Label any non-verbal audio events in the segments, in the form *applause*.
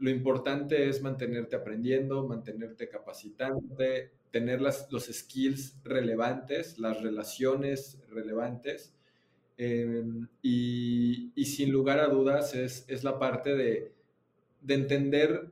lo importante es mantenerte aprendiendo, mantenerte capacitante, tener los skills relevantes, las relaciones relevantes. Em, y, y, sin lugar a dudas es, es la parte de, de entender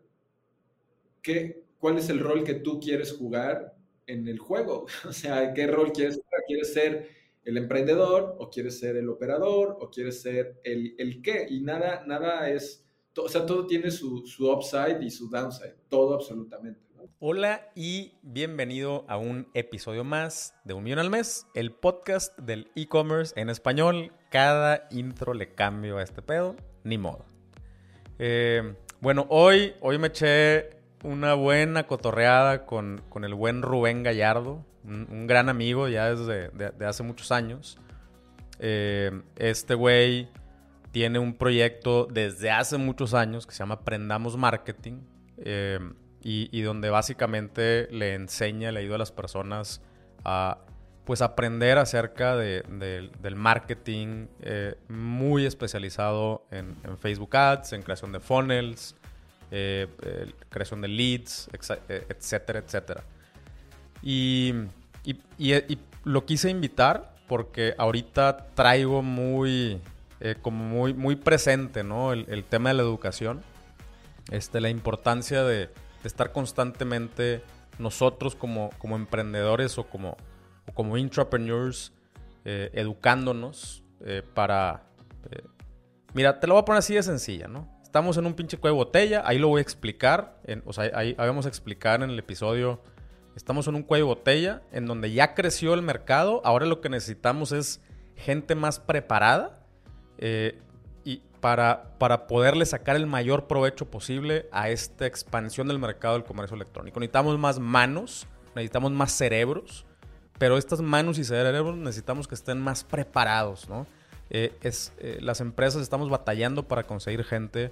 qué, cuál es el rol que tú quieres jugar en el juego. *laughs* O sea, qué rol quieres jugar. ¿Quieres ser el emprendedor o quieres ser el operador o quieres ser el, el qué? Y nada, nada es, o sea, todo tiene su, su upside y su downside, todo absolutamente. Hola y bienvenido a un episodio más de Un Millón al Mes, el podcast del e-commerce en español. Cada intro le cambio a este pedo, ni modo. Eh, bueno, hoy, hoy me eché una buena cotorreada con, el buen Rubén Gallardo, un, gran amigo ya desde de, hace muchos años. Eh, este güey tiene un proyecto desde hace muchos años que se llama Aprendamos Marketing eh, y, donde básicamente le enseña, le ayuda a las personas a pues aprender acerca del marketing eh, muy especializado en, en, Facebook Ads, en creación de funnels, eh, creación de leads, eh, etcétera, etcétera. Y, lo quise invitar porque ahorita traigo muy, eh, como muy, muy presente, ¿no? El, tema de la educación, este, la importancia de, estar constantemente nosotros como, como emprendedores o como, o como intrapreneurs educándonos para... mira, te lo voy a poner así de sencilla, ¿no? Estamos en un pinche cuello de botella, ahí lo voy a explicar, o sea, ahí, vamos a explicar en el episodio. Estamos en un cuello de botella en donde ya creció el mercado, ahora lo que necesitamos es gente más preparada eh, y para, para poderle sacar el mayor provecho posible a esta expansión del mercado del comercio electrónico. Necesitamos más manos, necesitamos más cerebros, pero estas manos y cerebros necesitamos que estén más preparados, ¿no? Eh, es, eh, las empresas estamos batallando para conseguir gente.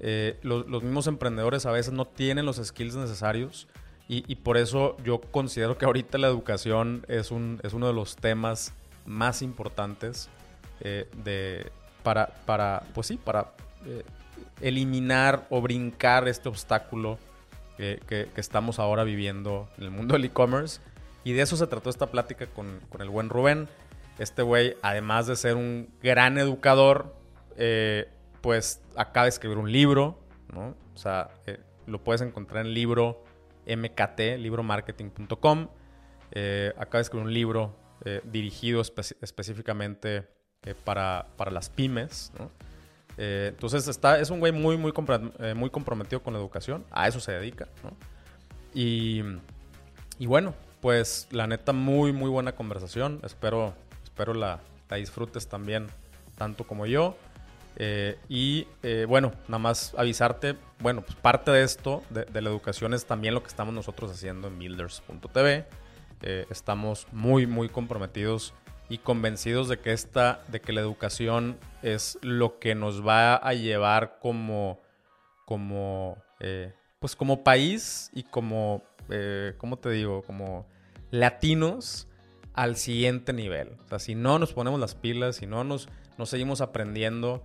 Eh, los, mismos emprendedores a veces no tienen los skills necesarios y, por eso yo considero que ahorita la educación es, un, es uno de los temas más importantes de, para, para, pues sí, para eliminar o brincar este obstáculo que, estamos ahora viviendo en el mundo del e-commerce. Y de eso se trató esta plática con, con el buen Rubén. Este güey, además de ser un gran educador, eh, pues acaba de escribir un libro, ¿no? O sea, eh, lo puedes encontrar en libro MKT, libromarketing.com. Eh, acaba de escribir un libro dirigido específicamente para, las pymes, ¿no? entonces está, es un güey muy, muy, muy comprometido con la educación, a eso se dedica. Y, y bueno, pues la neta, muy, muy buena conversación. Espero espero la, disfrutes también tanto como yo. Eh, y eh, bueno, nada más avisarte, bueno, pues parte de esto, de, la educación, es también lo que estamos nosotros haciendo en builders.tv. Eh, estamos muy, muy comprometidos y convencidos de que esta, de que la educación es lo que nos va a llevar como, como, pues como país y como, ¿cómo te digo? Como latinos al siguiente nivel. Si no nos ponemos las pilas, si no nos, nos seguimos aprendiendo,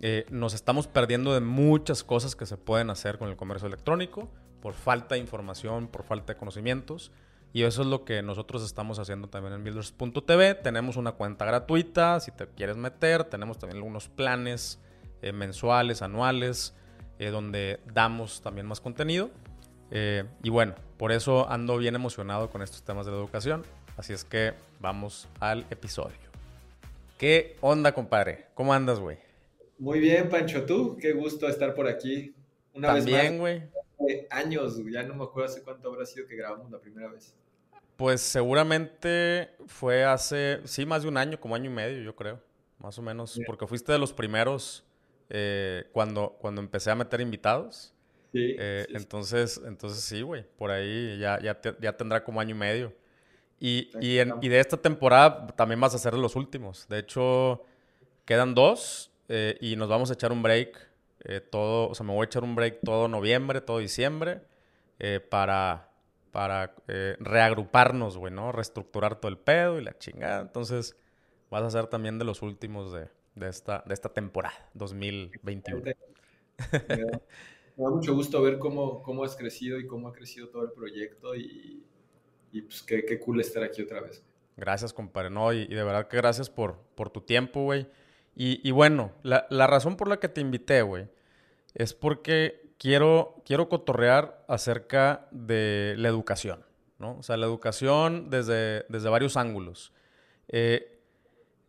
eh, nos estamos perdiendo de muchas cosas que se pueden hacer con el comercio electrónico por falta de información, por falta de conocimientos. Y eso es lo que nosotros estamos haciendo también en builders.tv. Tenemos una cuenta gratuita, si te quieres meter. Tenemos también algunos planes eh, mensuales, anuales, eh, donde damos también más contenido. y bueno, por eso ando bien emocionado con estos temas de la educación. Así es que vamos al episodio. ¿Qué onda, compadre? ¿Cómo andas, güey? Muy bien, Pancho. ¿Tú? Qué gusto estar por aquí. Una vez más. güey. Años, ya no me acuerdo hace cuánto habrá sido que grabamos la primera vez. Pues seguramente fue hace, sí, más de un año, como año y medio, yo creo. Más o menos. Porque fuiste de los primeros eh, cuando, cuando empecé a meter invitados. Sí, eh, entonces, entonces sí, güey. Por ahí ya, ya, ya tendrá como año y medio. Y, y, de esta temporada también vas a ser los últimos. De hecho, quedan dos eh, y nos vamos a echar un break eh, todo, o sea, me voy a echar un break todo noviembre, todo diciembre, eh, para, para reagruparnos, güey, ¿no? Reestructurar todo el pedo y la chingada. Entonces, vas a ser también de los últimos de, de, esta, de esta temporada, 2021. Me da mucho gusto ver cómo, cómo has crecido y cómo ha crecido todo el proyecto y, y pues qué, qué, cool estar aquí otra vez. Gracias, compadre. No, y, de verdad que gracias por, por tu tiempo, güey. Y, y, bueno, la, la, razón por la que te invité, güey, es porque quiero, quiero cotorrear acerca de la educación, ¿no? O sea, la educación desde, desde varios ángulos. Eh,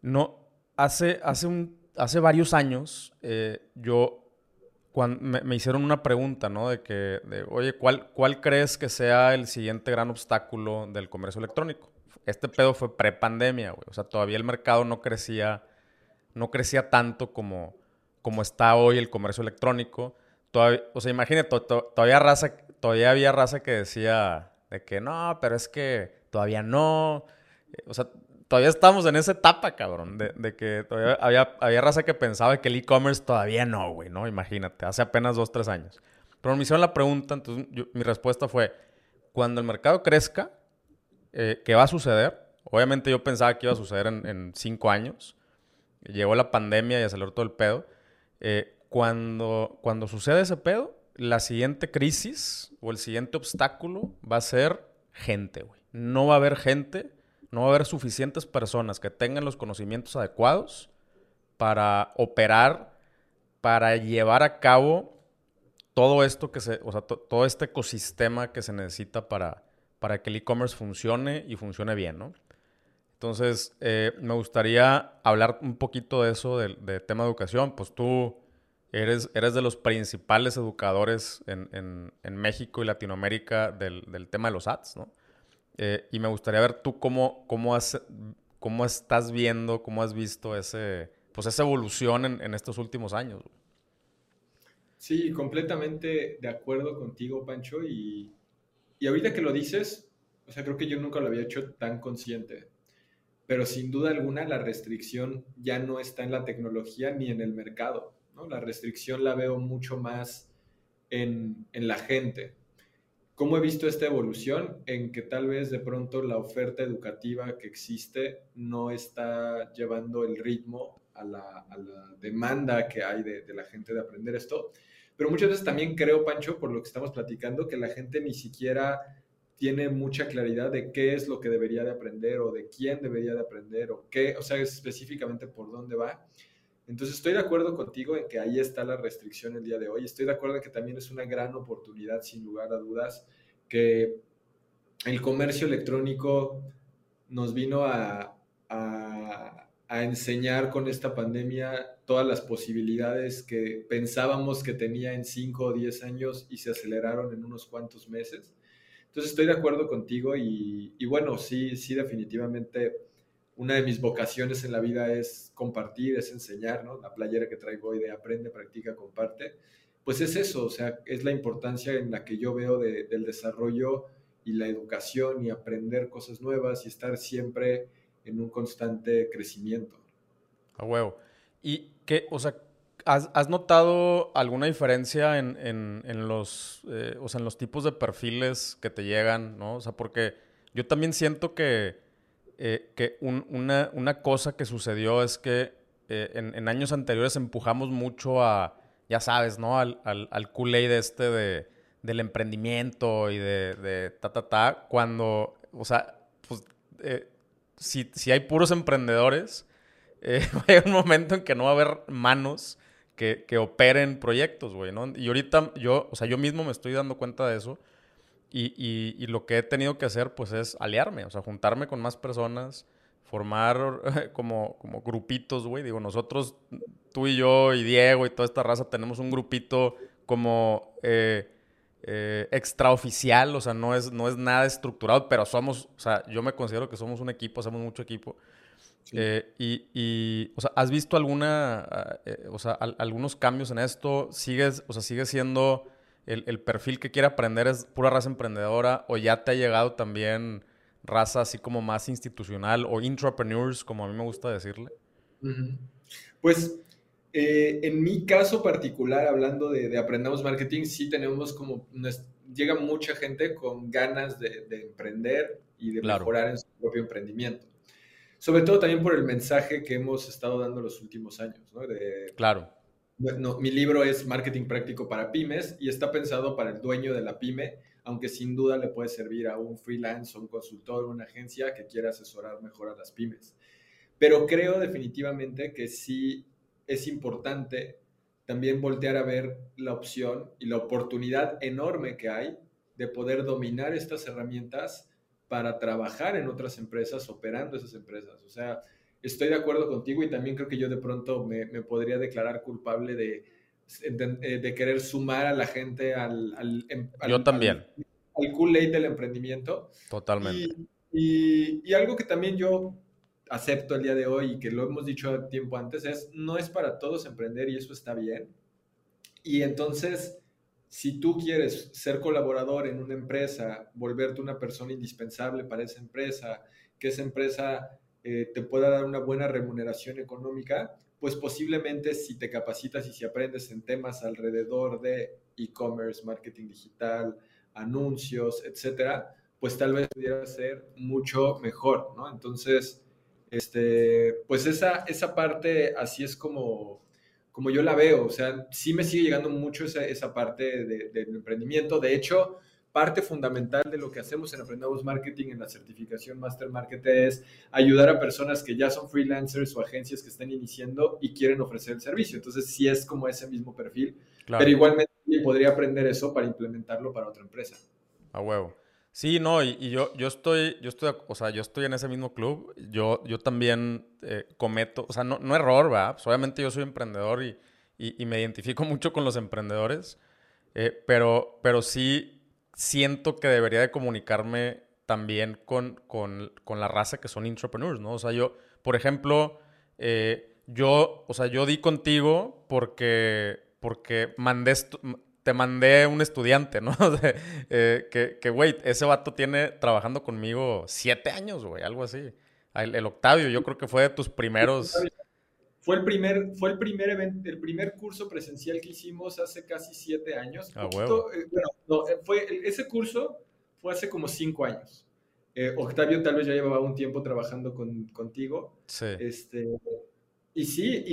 no, hace, hace, un, hace varios años eh, yo cuando me, hicieron una pregunta, ¿no? De que, de, oye, ¿cuál, ¿cuál crees que sea el siguiente gran obstáculo del comercio electrónico? Este pedo fue pre-pandemia, güey. O sea, todavía el mercado no crecía, no crecía tanto como, como está hoy el comercio electrónico. Todavía, o sea, imagínate, todavía, raza, todavía había raza que decía de que no, pero es que todavía no. O sea, todavía estamos en esa etapa, cabrón, de, que todavía había, había raza que pensaba que el e-commerce todavía no, güey, ¿no? Imagínate, hace apenas dos, tres años. Pero me hicieron la pregunta, entonces mi respuesta fue, cuando el mercado crezca, eh, ¿qué va a suceder? Obviamente yo pensaba que iba a suceder en, cinco años. Llegó la pandemia y aceleró todo el pedo. Eh, cuando, cuando sucede ese pedo, la siguiente crisis o el siguiente obstáculo va a ser gente, güey. No va a haber gente no va a haber suficientes personas que tengan los conocimientos adecuados para operar, para llevar a cabo todo esto que se, o sea, todo este ecosistema que se necesita para, para que el e-commerce funcione y funcione bien, ¿no? Entonces, eh, me gustaría hablar un poquito de eso, del de tema de educación. Pues tú eres, eres de los principales educadores en, México y Latinoamérica del, del, tema de los ads, ¿no? Eh, y me gustaría ver tú cómo, cómo, has, cómo estás viendo, cómo has visto ese, pues esa evolución en, estos últimos años. Sí, completamente de acuerdo contigo, Pancho. Y, y ahorita que lo dices, o sea, creo que yo nunca lo había hecho tan consciente. Pero sin duda alguna la restricción ya no está en la tecnología ni en el mercado. La restricción la veo mucho más en, en la gente. ¿Cómo he visto esta evolución? En que tal vez de pronto la oferta educativa que existe no está llevando el ritmo a la, demanda que hay de, la gente de aprender esto. Pero muchas veces también creo, Pancho, por lo que estamos platicando, que la gente ni siquiera tiene mucha claridad de qué es lo que debería de aprender o de quién debería de aprender o qué, o sea, específicamente por dónde va. Entonces estoy de acuerdo contigo en que ahí está la restricción el día de hoy. Estoy de acuerdo en que también es una gran oportunidad, sin lugar a dudas, que el comercio electrónico nos vino a, enseñar con esta pandemia todas las posibilidades que pensábamos que tenía en 5 o 10 años y se aceleraron en unos cuantos meses. Entonces estoy de acuerdo contigo y, y bueno, sí, sí, definitivamente una de mis vocaciones en la vida es compartir, es enseñar, ¿no? La playera que traigo hoy de aprende, practica, comparte. Pues es eso, o sea, es la importancia en la que yo veo del desarrollo y la educación y aprender cosas nuevas y estar siempre en un constante crecimiento. A huevo. ¿Y qué, o sea, has, notado alguna diferencia en, los, eh, o sea, en los tipos de perfiles que te llegan, ¿no? O sea, porque yo también siento que eh, que una, una, cosa que sucedió es que eh, en, años anteriores empujamos mucho a, ya sabes, ¿no? Al, al, al Kool-Aid este de, del emprendimiento y de, ta, ta, ta, cuando, o sea, pues, eh, si, si, hay puros emprendedores, *laughs* hay un momento en que no va a haber manos que, que operen proyectos, güey, ¿no? Y ahorita yo, o sea, yo mismo me estoy dando cuenta de eso y, y, lo que he tenido que hacer, pues, es aliarme, o sea, juntarme con más personas, formar *laughs* como, como grupitos, güey. Digo, nosotros, tú y yo y Diego y toda esta raza, tenemos un grupito como eh, eh, extraoficial, o sea, no es, no es nada estructurado, pero somos, o sea, yo me considero que somos un equipo, hacemos mucho equipo. Eh, y, y, o sea, ¿has visto alguna, o sea, algunos cambios en esto? ¿Sigues, o sea, sigue siendo el, perfil que quiere aprender es pura raza emprendedora o ya te ha llegado también raza así como más institucional o intrapreneurs, como a mí me gusta decirle? Pues eh, en mi caso particular, hablando de, Aprendamos Marketing, sí tenemos como, llega mucha gente con ganas de, emprender y de mejorar en su propio emprendimiento. Sobre todo también por el mensaje que hemos estado dando los últimos años, ¿no? claro mi libro es Marketing Práctico para Pymes y está pensado para el dueño de la pyme, aunque sin duda le puede servir a un freelance un consultor una agencia que quiera asesorar mejor a las pymes. Pero creo definitivamente que sí es importante también voltear a ver la opción y la oportunidad enorme que hay de poder dominar estas herramientas para trabajar en otras empresas, operando esas empresas. O sea, estoy de acuerdo contigo y también creo que yo de pronto me, podría declarar culpable de, de, querer sumar a la gente al... al, em, yo también. Al, Kool-Aid del emprendimiento. Totalmente. Y, y, algo que también yo acepto el día de hoy y que lo hemos dicho tiempo antes es, no es para todos emprender y eso está bien. Y entonces, si tú quieres ser colaborador en una empresa, volverte una persona indispensable para esa empresa, que esa empresa eh, te pueda dar una buena remuneración económica, pues posiblemente si te capacitas y si aprendes en temas alrededor de e-commerce, marketing digital, anuncios, etcétera, pues tal vez pudiera ser mucho mejor, ¿no? Entonces, este, pues esa, esa parte así es como, como yo la veo, o sea, sí me sigue llegando mucho esa, esa parte del emprendimiento. De hecho, parte fundamental de lo que hacemos en Aprendamos Marketing en la certificación Master Market es ayudar a personas que ya son freelancers o agencias que están iniciando y quieren ofrecer el servicio. Entonces, sí es como ese mismo perfil, pero igualmente podría aprender eso para implementarlo para otra empresa. A huevo. Sí, no, y, yo, yo estoy, yo estoy, o sea, yo estoy en ese mismo club. Yo, yo también eh, cometo, o sea, no, no error, ¿verdad? Pues obviamente yo soy emprendedor y, y, me identifico *laughs* mucho con los emprendedores, eh, pero, pero sí siento que debería de comunicarme también con, con, con, la raza que son entrepreneurs, ¿no? O sea, yo, por ejemplo, eh, yo, o sea, yo di contigo porque, porque mandé, te mandé un estudiante, ¿no? *laughs* Eh, que, güey, ese vato tiene trabajando conmigo siete años, güey, algo así. El, Octavio, yo creo que fue de tus primeros... Fue el primer, fue el primer evento, el primer curso presencial que hicimos hace casi siete años. Ah, bueno, no, eh, fue, ese curso fue hace como cinco años. Eh, Octavio tal vez ya llevaba un tiempo trabajando con, contigo. Sí. Este, y sí,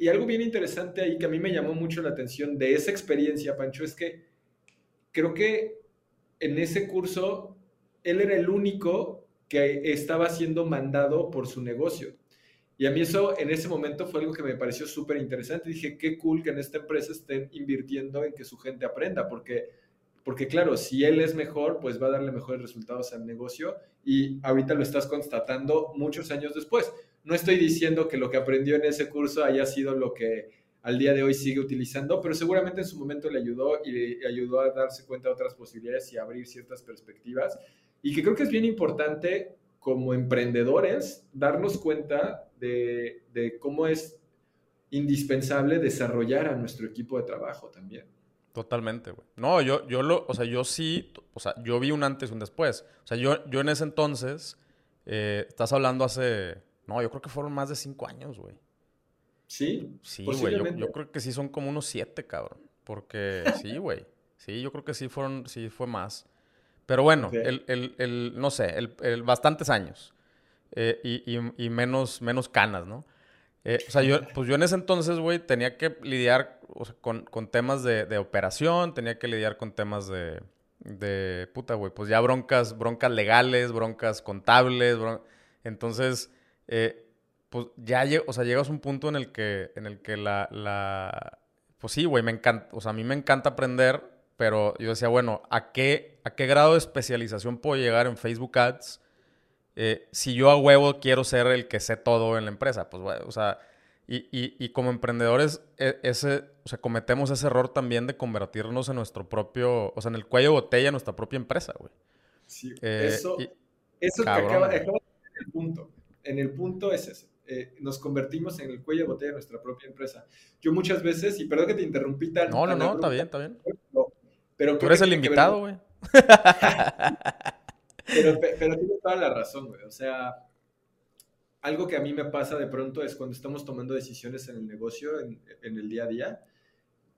y, algo bien interesante ahí que a mí me llamó mucho la atención de esa experiencia, Pancho, es que creo que en ese curso él era el único que estaba siendo mandado por su negocio. Y a mí eso en ese momento fue algo que me pareció súper interesante. Dije, qué cool que en esta empresa estén invirtiendo en que su gente aprenda, porque, porque claro, si él es mejor, pues va a darle mejores resultados al negocio y ahorita lo estás constatando muchos años después. No estoy diciendo que lo que aprendió en ese curso haya sido lo que al día de hoy sigue utilizando, pero seguramente en su momento le ayudó y le ayudó a darse cuenta de otras posibilidades y abrir ciertas perspectivas. Y que creo que es bien importante como emprendedores darnos cuenta de, de cómo es indispensable desarrollar a nuestro equipo de trabajo también. Totalmente, güey. No, yo, yo lo, o sea, yo sí, o sea, yo vi un antes y un después. O sea, yo, yo en ese entonces, eh, estás hablando hace no, yo creo que fueron más de cinco años, güey. ¿Sí? Sí, güey. Yo, creo que sí son como unos siete, cabrón. Porque *laughs* sí, güey. Sí, yo creo que sí fueron, sí fue más. Pero bueno, el, el, el, no sé, el, bastantes años. Eh, y, y, menos, menos canas, ¿no? Eh, o sea, yo, pues yo en ese entonces, güey, tenía que lidiar con, con, temas de, de, operación, tenía que lidiar con temas de, de puta, güey, pues ya broncas, broncas legales, broncas contables, entonces eh, pues ya o sea, llegas a un punto en el que, en el que la, la... Pues sí, güey, me encanta, o sea, a mí me encanta aprender, pero yo decía, bueno, ¿a qué, a qué grado de especialización puedo llegar en Facebook Ads eh, si yo a huevo quiero ser el que sé todo en la empresa? Pues, güey, o sea, y, y, y, como emprendedores, e, ese, o sea, cometemos ese error también de convertirnos en nuestro propio, o sea, en el cuello de botella de nuestra propia empresa, güey. Sí, eh, eso, eso te acaba, acaba el punto en el punto es ese. Eh, nos convertimos en el cuello de botella de nuestra propia empresa. Yo muchas veces, y perdón que te interrumpí tan... No, no, no, está bien, está bien. pero Tú eres el invitado, güey. *laughs* pero, pero tienes toda la razón, güey. O sea, algo que a mí me pasa de pronto es cuando estamos tomando decisiones en el negocio, en, en el día a día,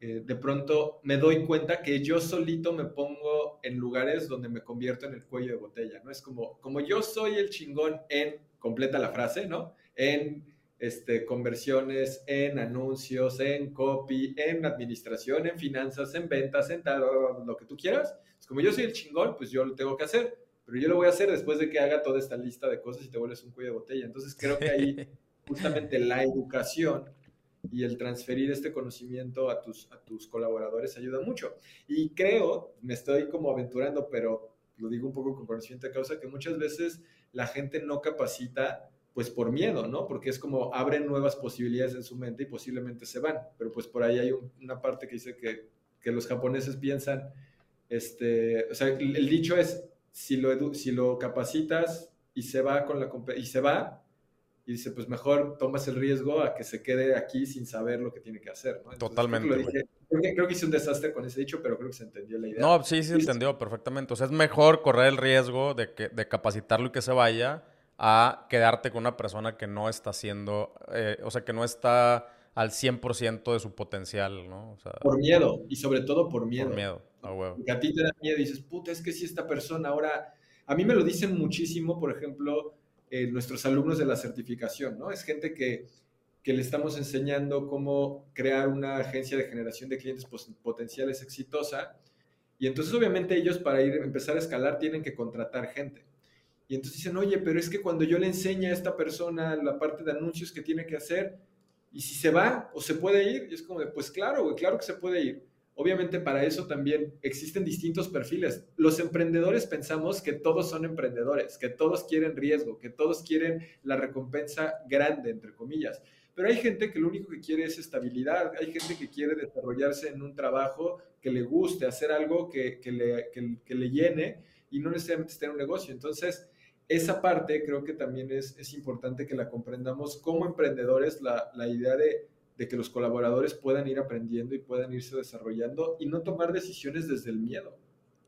eh, de pronto me doy cuenta que yo solito me pongo en lugares donde me convierto en el cuello de botella, ¿no? Es como, como yo soy el chingón en completa la frase, ¿no? En este, conversiones en anuncios, en copy, en administración, en finanzas, en ventas, en tal, lo que tú quieras. Es como yo soy el chingón, pues yo lo tengo que hacer, pero yo lo voy a hacer después de que haga toda esta lista de cosas y te vuelves un cuello de botella. Entonces creo que ahí *laughs* justamente la educación y el transferir este conocimiento a tus, a tus colaboradores ayuda mucho. Y creo, me estoy como aventurando, pero lo digo un poco con conocimiento de causa, que muchas veces la gente no capacita pues por miedo, ¿no? Porque es como abren nuevas posibilidades en su mente y posiblemente se van. Pero pues por ahí hay una parte que dice que, que, los japoneses piensan, este, o sea, el, dicho es, si lo, si lo capacitas y se va con la y se va, y dice, pues mejor tomas el riesgo a que se quede aquí sin saber lo que tiene que hacer, ¿no? Totalmente. Creo que, hice un desastre con ese dicho, pero creo que se entendió la idea. No, sí, sí entendió perfectamente. O sea, es mejor correr el riesgo de, que, de capacitarlo y que se vaya a quedarte con una persona que no está haciendo, eh, o sea, que no está al 100% de su potencial, ¿no? por miedo, y sobre todo por miedo. Por miedo, a huevo. a ti te da miedo y dices, puta, es que si esta persona ahora... A mí me lo dicen muchísimo, por ejemplo, eh, nuestros alumnos de la certificación, ¿no? Es gente que, que le estamos enseñando cómo crear una agencia de generación de clientes potenciales exitosa. Y entonces, obviamente, ellos para ir, empezar a escalar tienen que contratar gente. Y entonces dicen, oye, pero es que cuando yo le enseño a esta persona la parte de anuncios que tiene que hacer, y si se va o se puede ir, y es como de, pues claro, claro que se puede ir. Obviamente para eso también existen distintos perfiles. Los emprendedores pensamos que todos son emprendedores, que todos quieren riesgo, que todos quieren la recompensa grande, entre comillas. Pero hay gente que lo único que quiere es estabilidad, hay gente que quiere desarrollarse en un trabajo que le guste, hacer algo que, le, que le llene y no necesariamente estar en un negocio. Entonces, esa parte creo que también es, es importante que la comprendamos como emprendedores, la, la idea de, de, que los colaboradores puedan ir aprendiendo y puedan irse desarrollando y no tomar decisiones desde el miedo.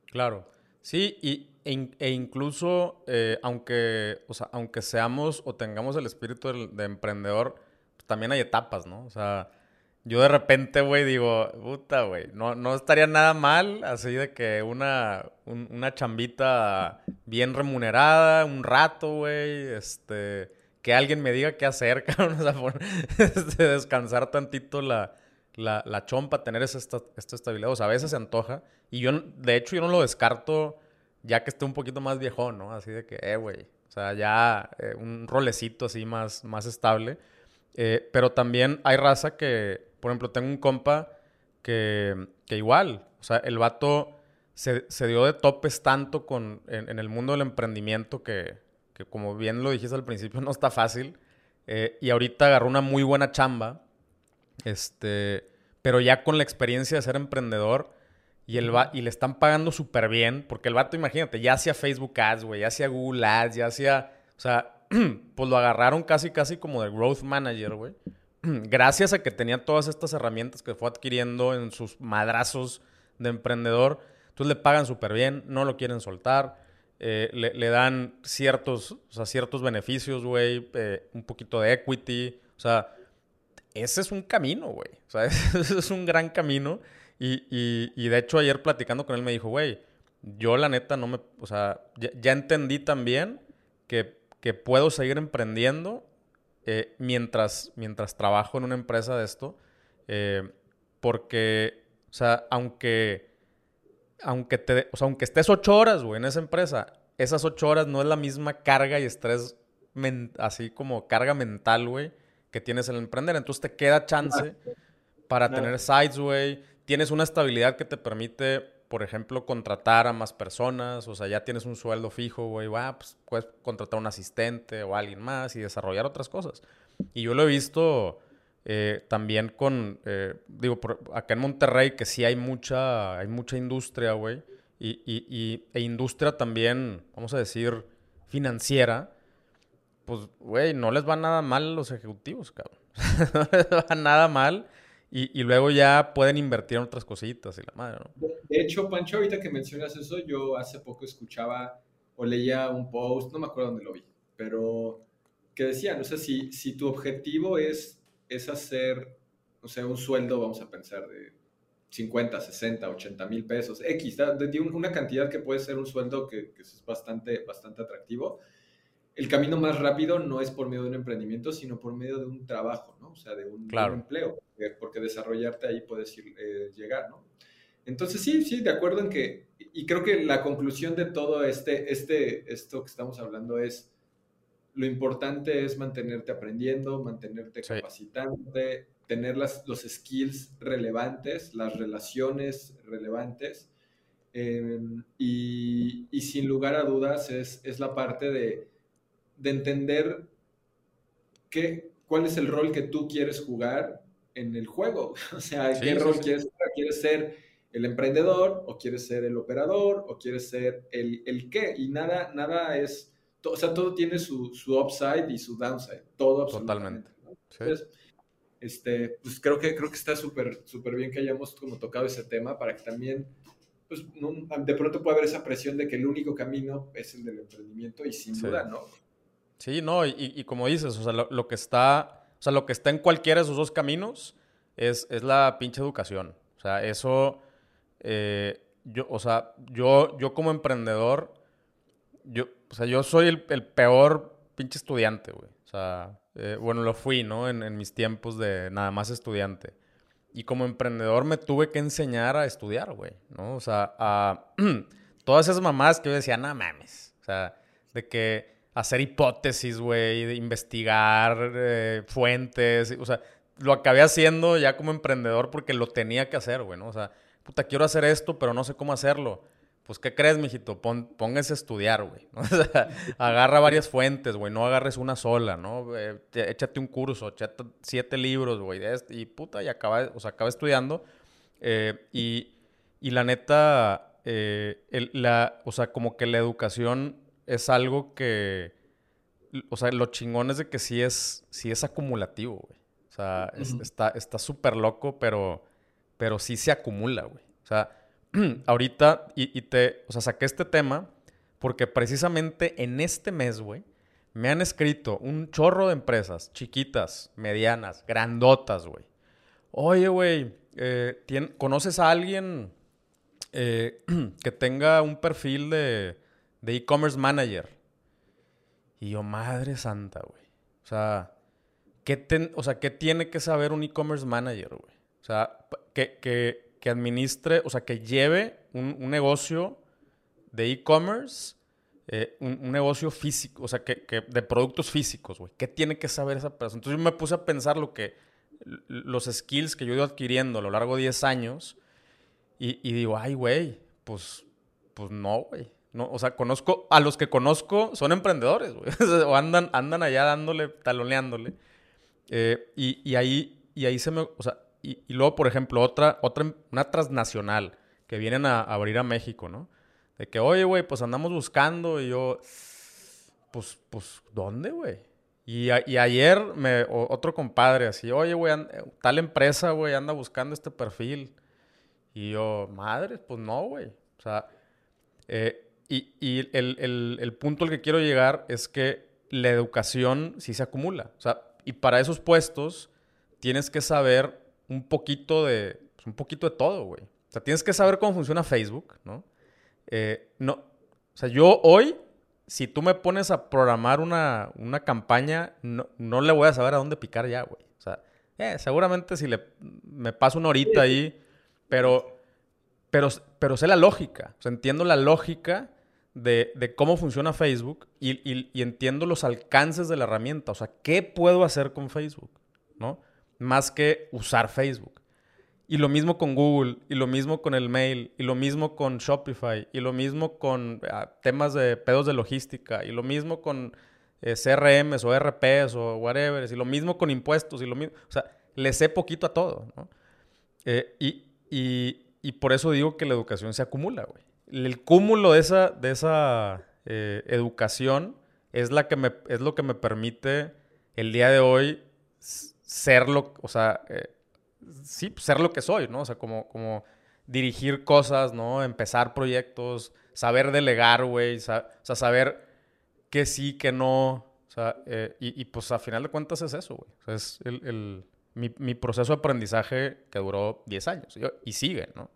Claro, sí, y, e, e incluso eh, aunque, o sea, aunque seamos o tengamos el espíritu de, de emprendedor, pues también hay etapas, ¿no? O sea, yo de repente, güey, digo, puta, güey, no, no estaría nada mal así de que una, una chambita bien remunerada, un rato, güey, este, que alguien me diga qué hacer, *laughs* cabrón, este, descansar tantito la, la, la chompa, tener esa, esta, estabilidad, o sea, a veces se antoja, y yo, de hecho, yo no lo descarto ya que esté un poquito más viejón, ¿no? Así de que, eh, güey, o sea, ya eh, un rolecito así más, más estable, eh, pero también hay raza que por ejemplo, tengo un compa que, igual, o sea, el vato se, dio de topes tanto con, en, el mundo del emprendimiento que, como bien lo dijiste al principio, *laughs* no está fácil. Eh, y ahorita agarró una muy buena chamba, este, pero ya con la experiencia de ser emprendedor y, el y le están pagando súper bien, porque el vato, imagínate, ya hacía Facebook Ads, güey, ya hacía Google Ads, ya hacía, o sea, *clears throat* pues lo agarraron casi, casi como de growth manager, güey. *clears throat* gracias a que tenía todas estas herramientas que fue adquiriendo en sus madrazos de emprendedor, entonces le pagan súper bien, no lo quieren soltar, eh, le, dan ciertos, o sea, ciertos beneficios, güey, eh, un poquito de equity, o sea, ese es un camino, güey, o sea, *laughs* ese es un gran camino. Y, de hecho ayer platicando con él me dijo, güey, yo la neta no me, o sea, ya, entendí también que, que puedo seguir emprendiendo eh, mientras, mientras trabajo en una empresa de esto, porque, o sea, aunque, aunque, te, o sea, aunque estés ocho horas, güey, en esa empresa, esas ocho horas no es la misma carga y estrés, así como carga mental, güey, que tienes en el emprender. Entonces te queda chance para tener sides, güey. Tienes una estabilidad que te permite por ejemplo, contratar a más personas, o sea, ya tienes un sueldo fijo, güey, ah, pues puedes contratar a un asistente o a alguien más y desarrollar otras cosas. Y yo lo he visto eh, también con, eh, digo, acá en Monterrey, que sí hay mucha, hay mucha industria, güey, y, y, e industria también, vamos a decir, financiera, pues, güey, no les va nada mal a los ejecutivos, cabrón. *laughs* no les va nada mal y, luego ya pueden invertir en otras cositas y la madre, ¿no? De hecho, Pancho, ahorita que mencionas eso, yo hace poco escuchaba o leía un post, no me acuerdo dónde lo vi, pero que decía, no sé, si, si tu objetivo es, es hacer, o sea, un sueldo, vamos a pensar, de 50, 60, 80 mil pesos, X, de una cantidad que puede ser un sueldo que, que es bastante, bastante atractivo. el camino más rápido no es por medio de un emprendimiento, sino por medio de un trabajo, ¿no? O sea, de un, empleo, porque desarrollarte ahí puedes eh, llegar, ¿no? Entonces, sí, sí, de acuerdo en que, y creo que la conclusión de todo este, este, esto que estamos hablando es, lo importante es mantenerte aprendiendo, mantenerte capacitándote, tener las, los skills relevantes, las relaciones relevantes, em, y, y, sin lugar a dudas es, es la parte de de entender qué, cuál es el rol que tú quieres jugar en el juego. *laughs* O sea, qué rol quieres jugar. ¿Quieres ser el emprendedor o quieres ser el operador o quieres ser el, el qué? Y nada, nada es, o sea, todo tiene su, su upside y su downside. Todo Totalmente. Entonces, este, pues creo que, creo que está súper súper bien que hayamos como tocado ese tema para que también pues de pronto puede haber esa presión de que el único camino es el del emprendimiento y sin duda, ¿no? Sí, no, y, como dices, o sea, lo, que está, o sea, lo que está en cualquiera de esos dos caminos es, es la pinche educación. O sea, eso, eh, yo, o sea, yo, yo como emprendedor, yo, o sea, yo soy el, peor pinche estudiante, güey. O sea, eh, bueno, lo fui, ¿no? En, en mis tiempos de nada más estudiante. Y como emprendedor me tuve que enseñar a estudiar, güey, ¿no? O sea, a *clears throat* todas esas mamás que yo decía, no mames. O sea, de que hacer hipótesis, güey, investigar eh, fuentes, o sea, lo acabé haciendo ya como emprendedor porque lo tenía que hacer, güey, ¿no? O sea, puta, quiero hacer esto, pero no sé cómo hacerlo. Pues, ¿qué crees, mijito? Pon, póngase a estudiar, güey. *laughs* O sea, agarra varias fuentes, güey. No agarres una sola, ¿no? Eh, échate un curso, échate siete libros, güey. Y puta, y acaba, o sea, acaba estudiando. Eh, y, y, la neta, la, o sea, como que la educación es algo que, o sea, lo chingón es de que sí es, sí es acumulativo, güey. O sea, está súper loco, pero, pero sí se acumula, güey. O sea, *clears throat* ahorita, y, te, o sea, saqué este tema porque precisamente en este mes, güey, me han escrito un chorro de empresas, chiquitas, medianas, grandotas, güey. Oye, güey, eh, ¿conoces a alguien eh, *clears throat* que tenga un perfil de e-commerce manager. Y yo, madre santa, güey. O sea, ¿qué, o sea, ¿qué tiene que saber un e-commerce manager, güey? O sea, que, que, que, administre, o sea, que lleve un, un negocio de e-commerce, eh, un, negocio físico, o sea, que, que de productos físicos, güey. ¿Qué tiene que saber esa persona? Entonces yo me puse a pensar lo que, los skills que yo he ido adquiriendo a lo largo de 10 años y, y digo, ay, güey, pues, pues no, güey. No, o sea, conozco, a los que conozco son emprendedores, güey. *laughs* o andan, andan allá dándole, taloneándole. Eh, y, ahí, y ahí se me, o sea, y, luego, por ejemplo, otra, otra, una transnacional que vienen a, abrir a México, ¿no? De que, oye, güey, pues andamos buscando y yo, pues, pues, ¿dónde, güey? Y, y, ayer me, otro compadre así, oye, güey, tal empresa, güey, anda buscando este perfil. Y yo, madre, pues no, güey. O sea, eh, y, el, punto al que quiero llegar es que la educación sí se acumula. O sea, y para esos puestos tienes que saber un poquito de, pues, un poquito de todo, güey. O sea, tienes que saber cómo funciona Facebook, ¿no? Eh, no, o sea, yo hoy, si tú me pones a programar una, campaña, no, no, le voy a saber a dónde picar ya, güey. O sea, eh, seguramente si le, me paso una horita ahí, pero, pero, pero sé la lógica. O sea, entiendo la lógica de, cómo funciona Facebook y, entiendo los alcances de la herramienta. O sea, ¿qué puedo hacer con Facebook? ¿No? Más que usar Facebook. Y lo mismo con Google, y lo mismo con el mail, y lo mismo con Shopify, y lo mismo con ah, temas de pedos de logística, y lo mismo con eh, CRMs o RPs o whatever, y lo mismo con impuestos, y lo mismo. O sea, le sé poquito a todo. Eh, y, y por eso digo que la educación se acumula, güey el cúmulo de esa, de esa eh, educación es, la que es lo que me permite el día de hoy ser lo, o sea, eh, sí, ser lo que soy, ¿no? O sea, como, como dirigir cosas, ¿no? Empezar proyectos, saber delegar, güey, o sea, saber que sí, que no, o sea, eh, y, pues a final de cuentas es eso, güey. Es el, mi, proceso de aprendizaje que duró 10 años y sigue, ¿no?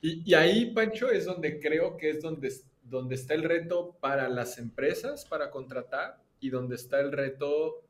Y, ahí, Pancho, es donde creo que es donde, donde está el reto para las empresas para contratar y donde está el reto,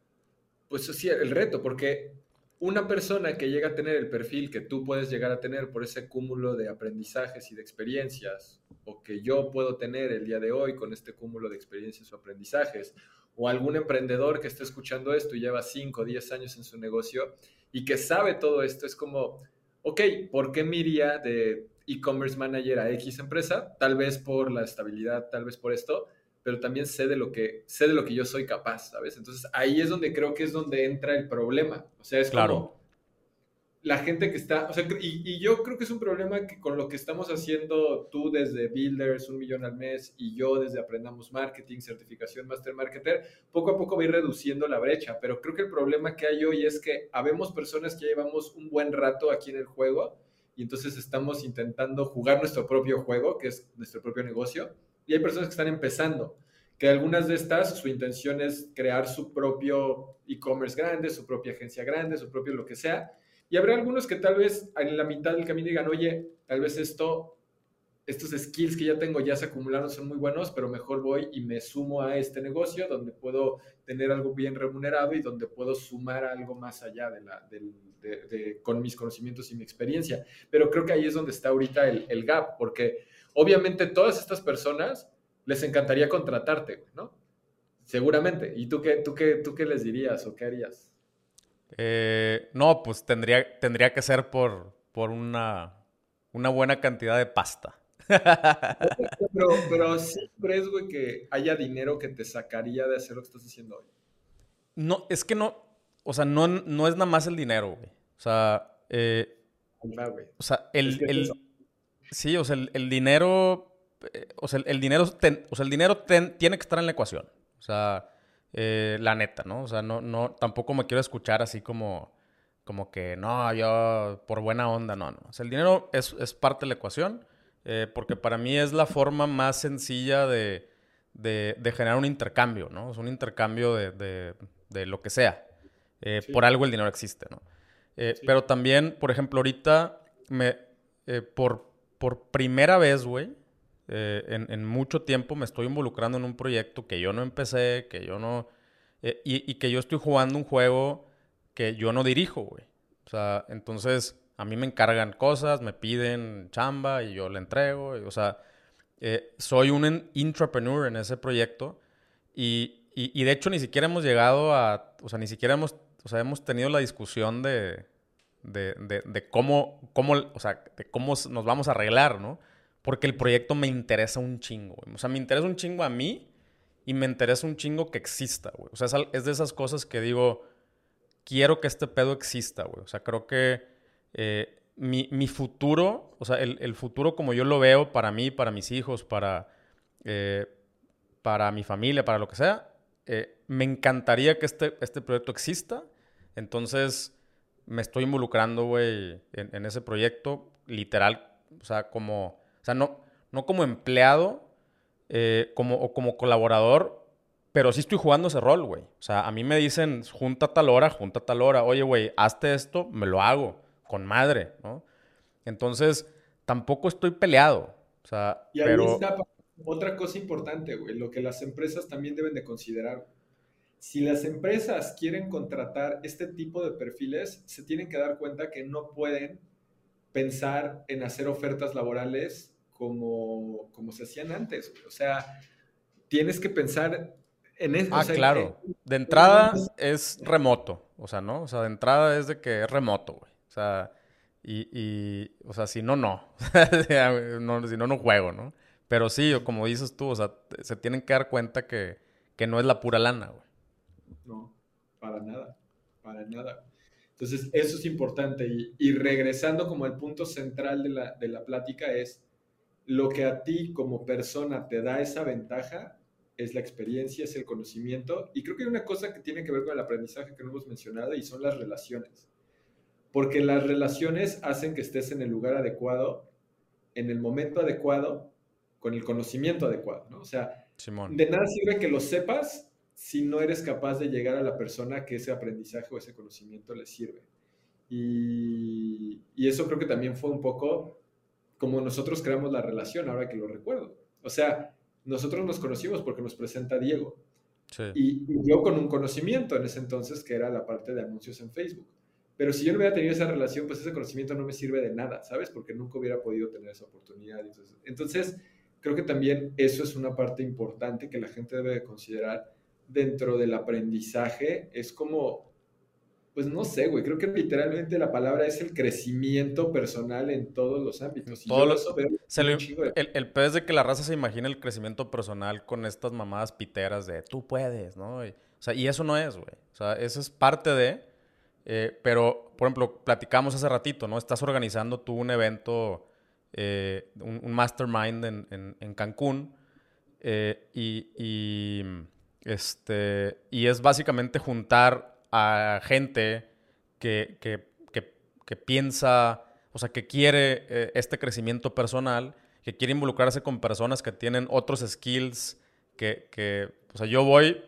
pues sí, el reto, porque una persona que llega a tener el perfil que tú puedes llegar a tener por ese cúmulo de aprendizajes y de experiencias, o que yo puedo tener el día de hoy con este cúmulo de experiencias o aprendizajes, o algún emprendedor que esté escuchando esto y lleva 5 o 10 años en su negocio y que sabe todo esto, es como, ok, ¿por qué me iría de e-commerce manager a X empresa? Tal vez por la estabilidad, tal vez por esto, pero también sé de lo que sé de lo que yo soy capaz, ¿sabes? Entonces ahí es donde creo que es donde entra el problema. O sea, es claro. como la gente que está, o sea, y, yo creo que es un problema que con lo que estamos haciendo tú desde Builders, un millón al mes, y yo desde Aprendamos Marketing, certificación Master Marketer, poco a poco va a ir reduciendo la brecha, pero creo que el problema que hay hoy es que habemos personas que llevamos un buen rato aquí en el juego y entonces estamos intentando jugar nuestro propio juego, que es nuestro propio negocio, y hay personas que están empezando, que algunas de estas su intención es crear su propio e-commerce grande, su propia agencia grande, su propio lo que sea. Y habrá algunos que tal vez en la mitad del camino digan, oye, tal vez esto, estos skills que ya tengo ya se acumularon, son muy buenos, pero mejor voy y me sumo a este negocio donde puedo tener algo bien remunerado y donde puedo sumar algo más allá de la, de, con mis conocimientos y mi experiencia. Pero creo que ahí es donde está ahorita el, el gap, porque obviamente todas estas personas les encantaría contratarte, ¿no? Seguramente. ¿Y tú qué, tú qué, tú qué les dirías o qué harías? Eh, no, pues tendría, tendría que ser por, por una, una buena cantidad de pasta. *laughs* pero, pero sí crees, güey, que haya dinero que te sacaría de hacer lo que estás haciendo hoy. No, es que no, o sea, no, no es nada más el dinero, güey. O sea, eh, o sea, el, el, Sí, o sea, el, dinero, eh, o sea, el, dinero, o sea, el dinero tiene que estar en la ecuación. O sea, eh, la neta, ¿no? O sea, no, no, tampoco me quiero escuchar así como, como que, no, yo por buena onda, no, no. O sea, el dinero es, parte de la ecuación, eh, porque para mí es la forma más sencilla de, generar un intercambio, ¿no? Es un intercambio de, lo que sea. Por algo el dinero existe, ¿no? Pero también, por ejemplo, ahorita me, por, por primera vez, güey, eh, en, mucho tiempo me estoy involucrando en un proyecto que yo no empecé, que yo no... Eh, y, que yo estoy jugando un juego que yo no dirijo, güey. O sea, entonces a mí me encargan cosas, me piden chamba y yo le entrego. o sea, eh, soy un intrapreneur en ese proyecto y, y, de hecho ni siquiera hemos llegado a... O sea, ni siquiera hemos... O sea, hemos tenido la discusión de, de, cómo, cómo, o sea, de cómo nos vamos a arreglar, ¿no? Porque el proyecto me interesa un chingo, güey. O sea, me interesa un chingo a mí y me interesa un chingo que exista, güey. O sea, es, de esas cosas que digo, quiero que este pedo exista, güey. O sea, creo que eh, mi, futuro, o sea, el, futuro como yo lo veo para mí, para mis hijos, para, eh, para mi familia, para lo que sea, eh, me encantaría que este, este proyecto exista. Entonces, me estoy involucrando, güey, en, ese proyecto, literal, o sea, como, o sea, no, no como empleado eh, como, o como colaborador, pero sí estoy jugando ese rol, güey. O sea, a mí me dicen, junta tal hora, junta tal hora, oye, güey, hazte esto, me lo hago, con madre, ¿no? Entonces, tampoco estoy peleado, o sea, y ahí pero... está otra cosa importante, güey, lo que las empresas también deben de considerar si las empresas quieren contratar este tipo de perfiles, se tienen que dar cuenta que no pueden pensar en hacer ofertas laborales como, como se hacían antes. O sea, tienes que pensar en eso. Ah, claro. de entrada es remoto. O sea, ¿no? O sea, de entrada es de que es remoto, güey. O sea, y, o sea, si no, *laughs* no. si no, no juego, ¿no? Pero sí, como dices tú, o sea, se tienen que dar cuenta que, que no es la pura lana, güey. No, para nada, para nada. Entonces, eso es importante. Y, regresando como al punto central de la, de la plática es lo que a ti como persona te da esa ventaja es la experiencia, es el conocimiento. Y creo que hay una cosa que tiene que ver con el aprendizaje que no hemos mencionado y son las relaciones. Porque las relaciones hacen que estés en el lugar adecuado, en el momento adecuado, con el conocimiento adecuado, ¿no? O sea, de nada sirve que lo sepas si no eres capaz de llegar a la persona que ese aprendizaje o ese conocimiento le sirve. Y, eso creo que también fue un poco como nosotros creamos la relación, ahora que lo recuerdo. O sea, nosotros nos conocimos porque nos presenta Diego. Y, yo con un conocimiento en ese entonces que era la parte de anuncios en Facebook. Pero si yo no hubiera tenido esa relación, pues ese conocimiento no me sirve de nada, ¿sabes? Porque nunca hubiera podido tener esa oportunidad. Entonces, entonces creo que también eso es una parte importante que la gente debe de considerar dentro del aprendizaje. Es como pues no sé, güey, creo que literalmente la palabra es el crecimiento personal en todos los ámbitos. el, el peor es de que la raza se imagina el crecimiento personal con estas mamadas piteras de tú puedes, ¿no? Y, o sea, y eso no es, güey. O sea, eso es parte de... Eh, pero, por ejemplo, platicamos hace ratito, ¿no? Estás organizando tú un evento, eh, un, mastermind en, en, Cancún eh, y, y, este, y es básicamente juntar a gente que, que, que, piensa, o sea, que quiere eh, este crecimiento personal, que quiere involucrarse con personas que tienen otros skills, que, que o sea, yo voy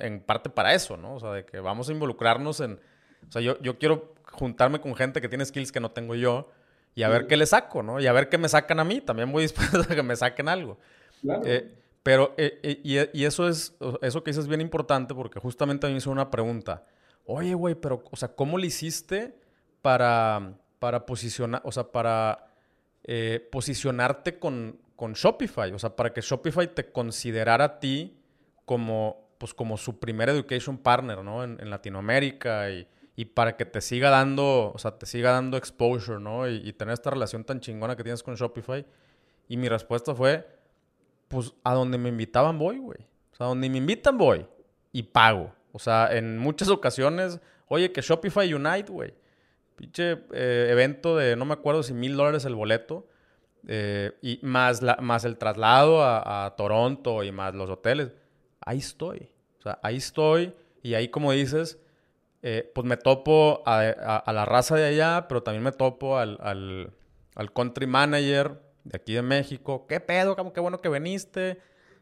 en parte para eso, ¿no? O sea, de que vamos a involucrarnos en, o sea, yo, yo quiero juntarme con gente que tiene skills que no tengo yo y a ver qué le saco, ¿no? Y a ver qué me sacan a mí, también voy *laughs* dispuesto a que me saquen algo. Claro. Eh, pero, eh, eh, y, eso es, eso que dices es bien importante porque justamente a mí me hizo una pregunta. Oye, güey, pero, o sea, ¿cómo le hiciste para, para posicionar, o sea, para eh, posicionarte con, con Shopify? O sea, para que Shopify te considerara a ti como, pues, como su primer education partner, ¿no? En, Latinoamérica y, y, para que te siga dando, o sea, te siga dando exposure, ¿no? Y, y tener esta relación tan chingona que tienes con Shopify. Y mi respuesta fue pues a donde me invitaban voy, güey. O sea, a donde me invitan voy y pago. O sea, en muchas ocasiones, oye, que Shopify Unite, güey. Pinche eh, evento de, no me acuerdo si mil dólares el boleto. Eh, y más, la, más el traslado a, Toronto y más los hoteles. Ahí estoy. O sea, ahí estoy. Y ahí, como dices, eh, pues me topo a, la raza de allá, pero también me topo al, al, al country manager de aquí de México. ¿Qué pedo? Qué bueno que viniste.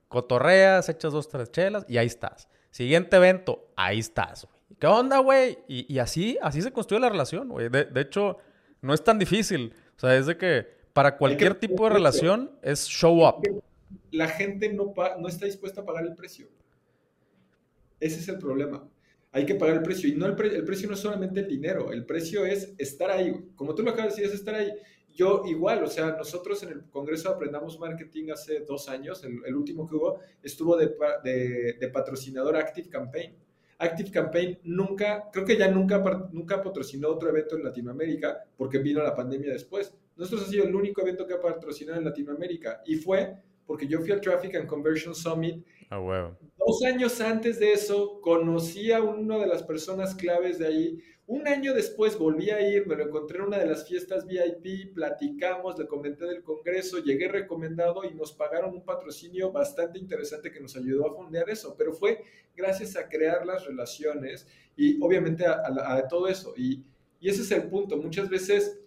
Cotorreas, echas dos, tres chelas y ahí estás. Siguiente evento, ahí estás, güey. ¿Qué onda, güey? Y, así, así se construye la relación, güey. De, hecho, no es tan difícil. O sea, es de que para cualquier tipo de relación es show up. La gente no, no está dispuesta a pagar el precio. Ese es el problema. Hay que pagar el precio. Y no el, precio no es solamente el dinero. El precio es estar ahí. Como tú lo acabas de decir, es estar ahí yo igual, o sea, nosotros en el Congreso Aprendamos Marketing hace dos años, el, último que hubo, estuvo de, patrocinador Active Campaign. Active Campaign nunca, creo que ya nunca, nunca patrocinó otro evento en Latinoamérica porque vino la pandemia después. Nosotros ha sido el único evento que ha patrocinado en Latinoamérica y fue porque yo fui al Traffic and Conversion Summit. Ah, wow. Dos años antes de eso, conocí a una de las personas claves de ahí, un año después volví a ir, me lo encontré en una de las fiestas VIP, platicamos, le comenté del Congreso, llegué recomendado y nos pagaron un patrocinio bastante interesante que nos ayudó a fondear eso, pero fue gracias a crear las relaciones y obviamente a, todo eso. Y, y ese es el punto, muchas veces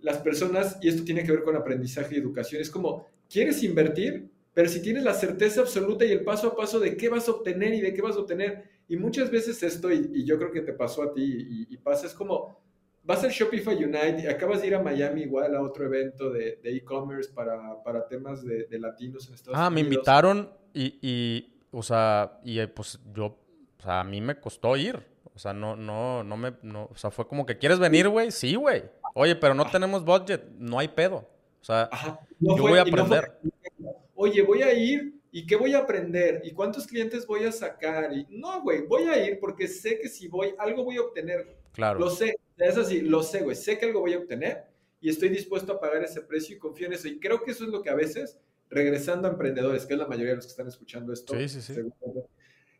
las personas, y esto tiene que ver con aprendizaje y educación, es como, ¿quieres invertir? Pero si tienes la certeza absoluta y el paso a paso de qué vas a obtener y de qué vas a obtener, y muchas veces esto, y, yo creo que te pasó a ti y, pasa, es como, vas al Shopify Unite y acabas de ir a Miami igual a otro evento de e-commerce para, para, temas de, latinos en Estados Unidos. Ah, me invitaron y, y, o sea, y eh, pues yo, o sea, a mí me costó ir. O sea, no, no, no me, no, o sea, fue como que, ¿quieres venir, güey? Sí, güey. Oye, pero no tenemos budget, no hay pedo. O sea, yo voy a aprender. Oye, voy a ir ¿Y qué voy a aprender? ¿Y cuántos clientes voy a sacar? Y no, güey, voy a ir porque sé que si voy, algo voy a obtener. Claro. Lo sé, es así, lo sé, güey, sé que algo voy a obtener y estoy dispuesto a pagar ese precio y confío en eso. Y creo que eso es lo que a veces, regresando a emprendedores, que es la mayoría de los que están escuchando esto, sí, sí, sí.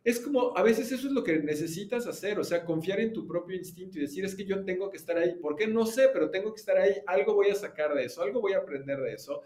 es como, a veces eso es lo que necesitas hacer, o sea, confiar en tu propio instinto y decir, es que yo tengo que estar ahí. ¿Por qué? No sé, pero tengo que estar ahí, algo voy a sacar de eso, algo voy a aprender de eso.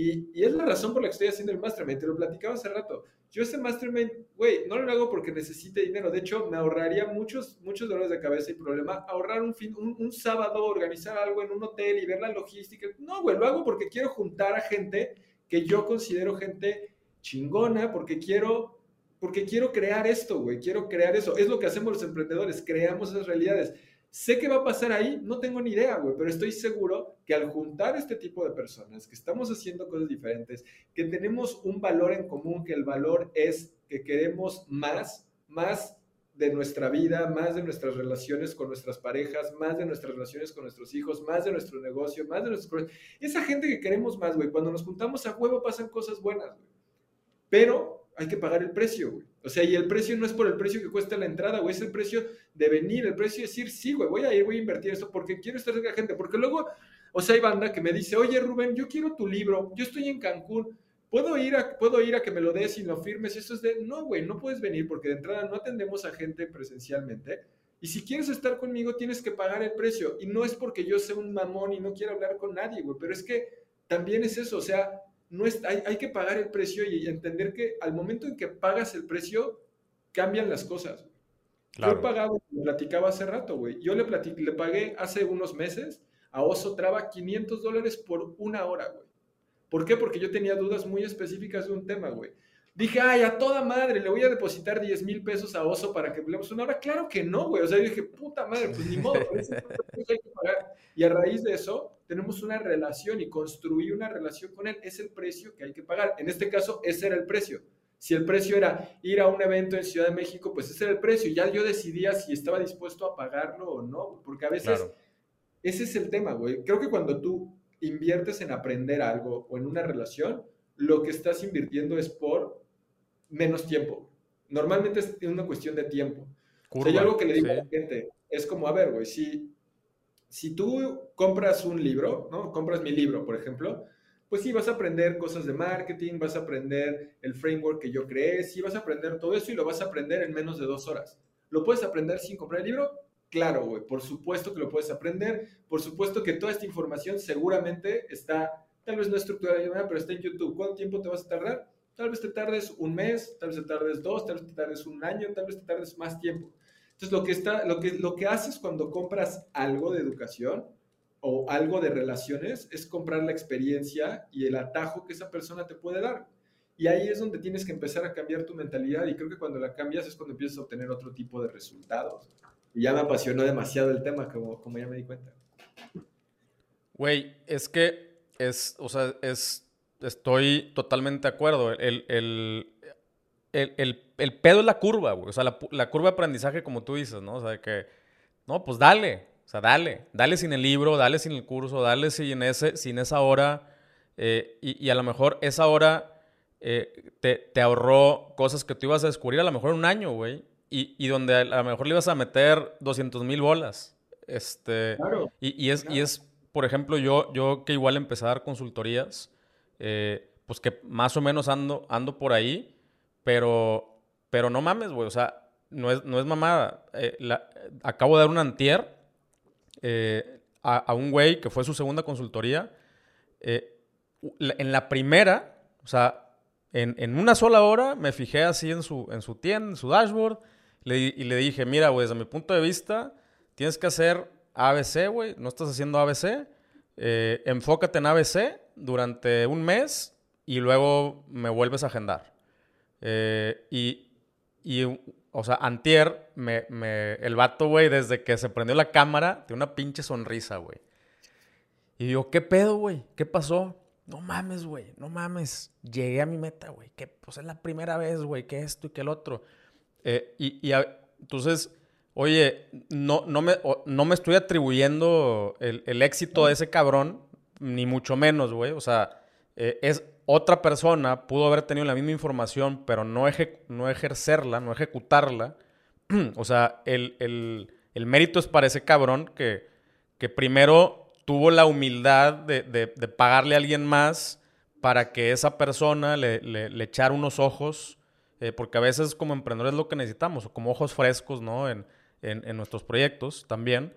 Y, es la razón por la que estoy haciendo el mastermind. Te lo platicaba hace rato. Yo ese mastermind, güey, no lo hago porque necesite dinero. De hecho, me ahorraría muchos, muchos dolores de cabeza y problema ahorrar un, fin, un, sábado, organizar algo en un hotel y ver la logística. No, güey, lo hago porque quiero juntar a gente que yo considero gente chingona, porque quiero, porque quiero crear esto, güey. Quiero crear eso. Es lo que hacemos los emprendedores, creamos esas realidades. Sé qué va a pasar ahí, no tengo ni idea, güey, pero estoy seguro que al juntar este tipo de personas, que estamos haciendo cosas diferentes, que tenemos un valor en común, que el valor es que queremos más, más de nuestra vida, más de nuestras relaciones con nuestras parejas, más de nuestras relaciones con nuestros hijos, más de nuestro negocio, más de nuestros... Esa gente que queremos más, güey, cuando nos juntamos a huevo pasan cosas buenas, güey. Pero hay que pagar el precio, güey. O sea, y el precio no es por el precio que cuesta la entrada, güey, es el precio de venir, el precio de decir, sí, güey, voy a ir, voy a invertir esto porque quiero estar cerca de la gente. Porque luego, o sea, hay banda que me dice, oye, Rubén, yo quiero tu libro, yo estoy en Cancún ¿Puedo ir, a, puedo ir a que me lo des y lo firmes. Eso es de, no, güey, no puedes venir porque de entrada no atendemos a gente presencialmente. Y si quieres estar conmigo, tienes que pagar el precio. Y no es porque yo sea un mamón y no quiero hablar con nadie, güey, pero es que también es eso. O sea, no es, hay, hay que pagar el precio y, entender que al momento en que pagas el precio, cambian las cosas. Yo he pagado, platicaba hace rato, güey. Yo le, le pagué hace unos meses a Oso Traba 500 dólares por una hora, güey. ¿Por qué? Porque yo tenía dudas muy específicas de un tema, güey. Dije, ay, a toda madre, le voy a depositar 10 mil pesos a Oso para que hablemos una hora. Claro que no, güey. O sea, yo dije, puta madre, pues ni modo, Y a raíz de eso, tenemos una relación y construir una relación con él es el precio que hay que pagar. En este caso, ese era el precio. Si el precio era ir a un evento en Ciudad de México, pues ese era el precio. Ya yo decidía si estaba dispuesto a pagarlo o no, porque a veces ese es el tema, güey. Creo que cuando tú inviertes en aprender algo o en una relación, lo que estás invirtiendo es por menos tiempo. Normalmente es una cuestión de tiempo. o sea, yo algo que le digo a la gente es como, a ver, güey, si, si tú compras un libro, ¿no? Compras mi libro, por ejemplo, pues sí, vas a aprender cosas de marketing, vas a aprender el framework que yo creé, sí, vas a aprender todo eso y lo vas a aprender en menos de dos horas. ¿Lo puedes aprender sin comprar el libro? Claro, güey, por supuesto que lo puedes aprender, por supuesto que toda esta información seguramente está, tal vez no estructurada de pero está en YouTube. ¿Cuánto tiempo te vas a tardar? Tal vez te tardes un mes, tal vez te tardes dos, tal vez te tardes un año, tal vez te tardes más tiempo. Entonces, lo que, está, lo que, lo que haces cuando compras algo de educación o algo de relaciones es comprar la experiencia y el atajo que esa persona te puede dar. Y ahí es donde tienes que empezar a cambiar tu mentalidad y creo que cuando la cambias es cuando empiezas a obtener otro tipo de resultados. Y ya me apasionó demasiado el tema, como, como ya me di cuenta. Güey, es que es, o sea, es, estoy totalmente de acuerdo. El, el, el, el pedo es la curva, güey. O sea, la, la, curva de aprendizaje, como tú dices, ¿no? O sea, que, no, pues dale. O sea, dale. Dale sin el libro, dale sin el curso, dale sin, ese, sin esa hora. Eh, y, y, a lo mejor esa hora eh, te, te, ahorró cosas que tú ibas a descubrir a lo mejor en un año, güey y, donde a lo mejor le ibas a meter 200 mil bolas. Este, claro, y, es, y es, por ejemplo, yo, yo que igual empecé a dar consultorías, eh, pues que más o menos ando, ando por ahí, pero, pero no mames, güey, o sea, no es, no es mamada. Eh, acabo de dar un antier eh, a, un güey que fue su segunda consultoría. en la primera, o sea, en, en, una sola hora me fijé así en su, en su tienda, en su dashboard, y le dije, mira, güey, desde mi punto de vista, tienes que hacer ABC, güey. No estás haciendo ABC. Eh, enfócate en ABC durante un mes y luego me vuelves a agendar. Eh, y, y, o sea, antier, me, el vato, güey, desde que se prendió la cámara, tiene una pinche sonrisa, güey. Y digo, ¿qué pedo, güey? ¿Qué pasó? No mames, güey, no mames. Llegué a mi meta, güey. Que pues es la primera vez, güey, que esto y que el otro. Eh, y, entonces, oye, no, no, me, no me estoy atribuyendo el, éxito de ese cabrón, ni mucho menos, güey. O sea, eh, es otra persona, pudo haber tenido la misma información, pero no, no ejercerla, no ejecutarla. *clears throat* o sea, el, el, mérito es para ese cabrón que, que primero tuvo la humildad de, de, pagarle a alguien más para que esa persona le, le, echara unos ojos eh, porque a veces como emprendedores es lo que necesitamos, como ojos frescos, ¿no? En, en, nuestros proyectos también.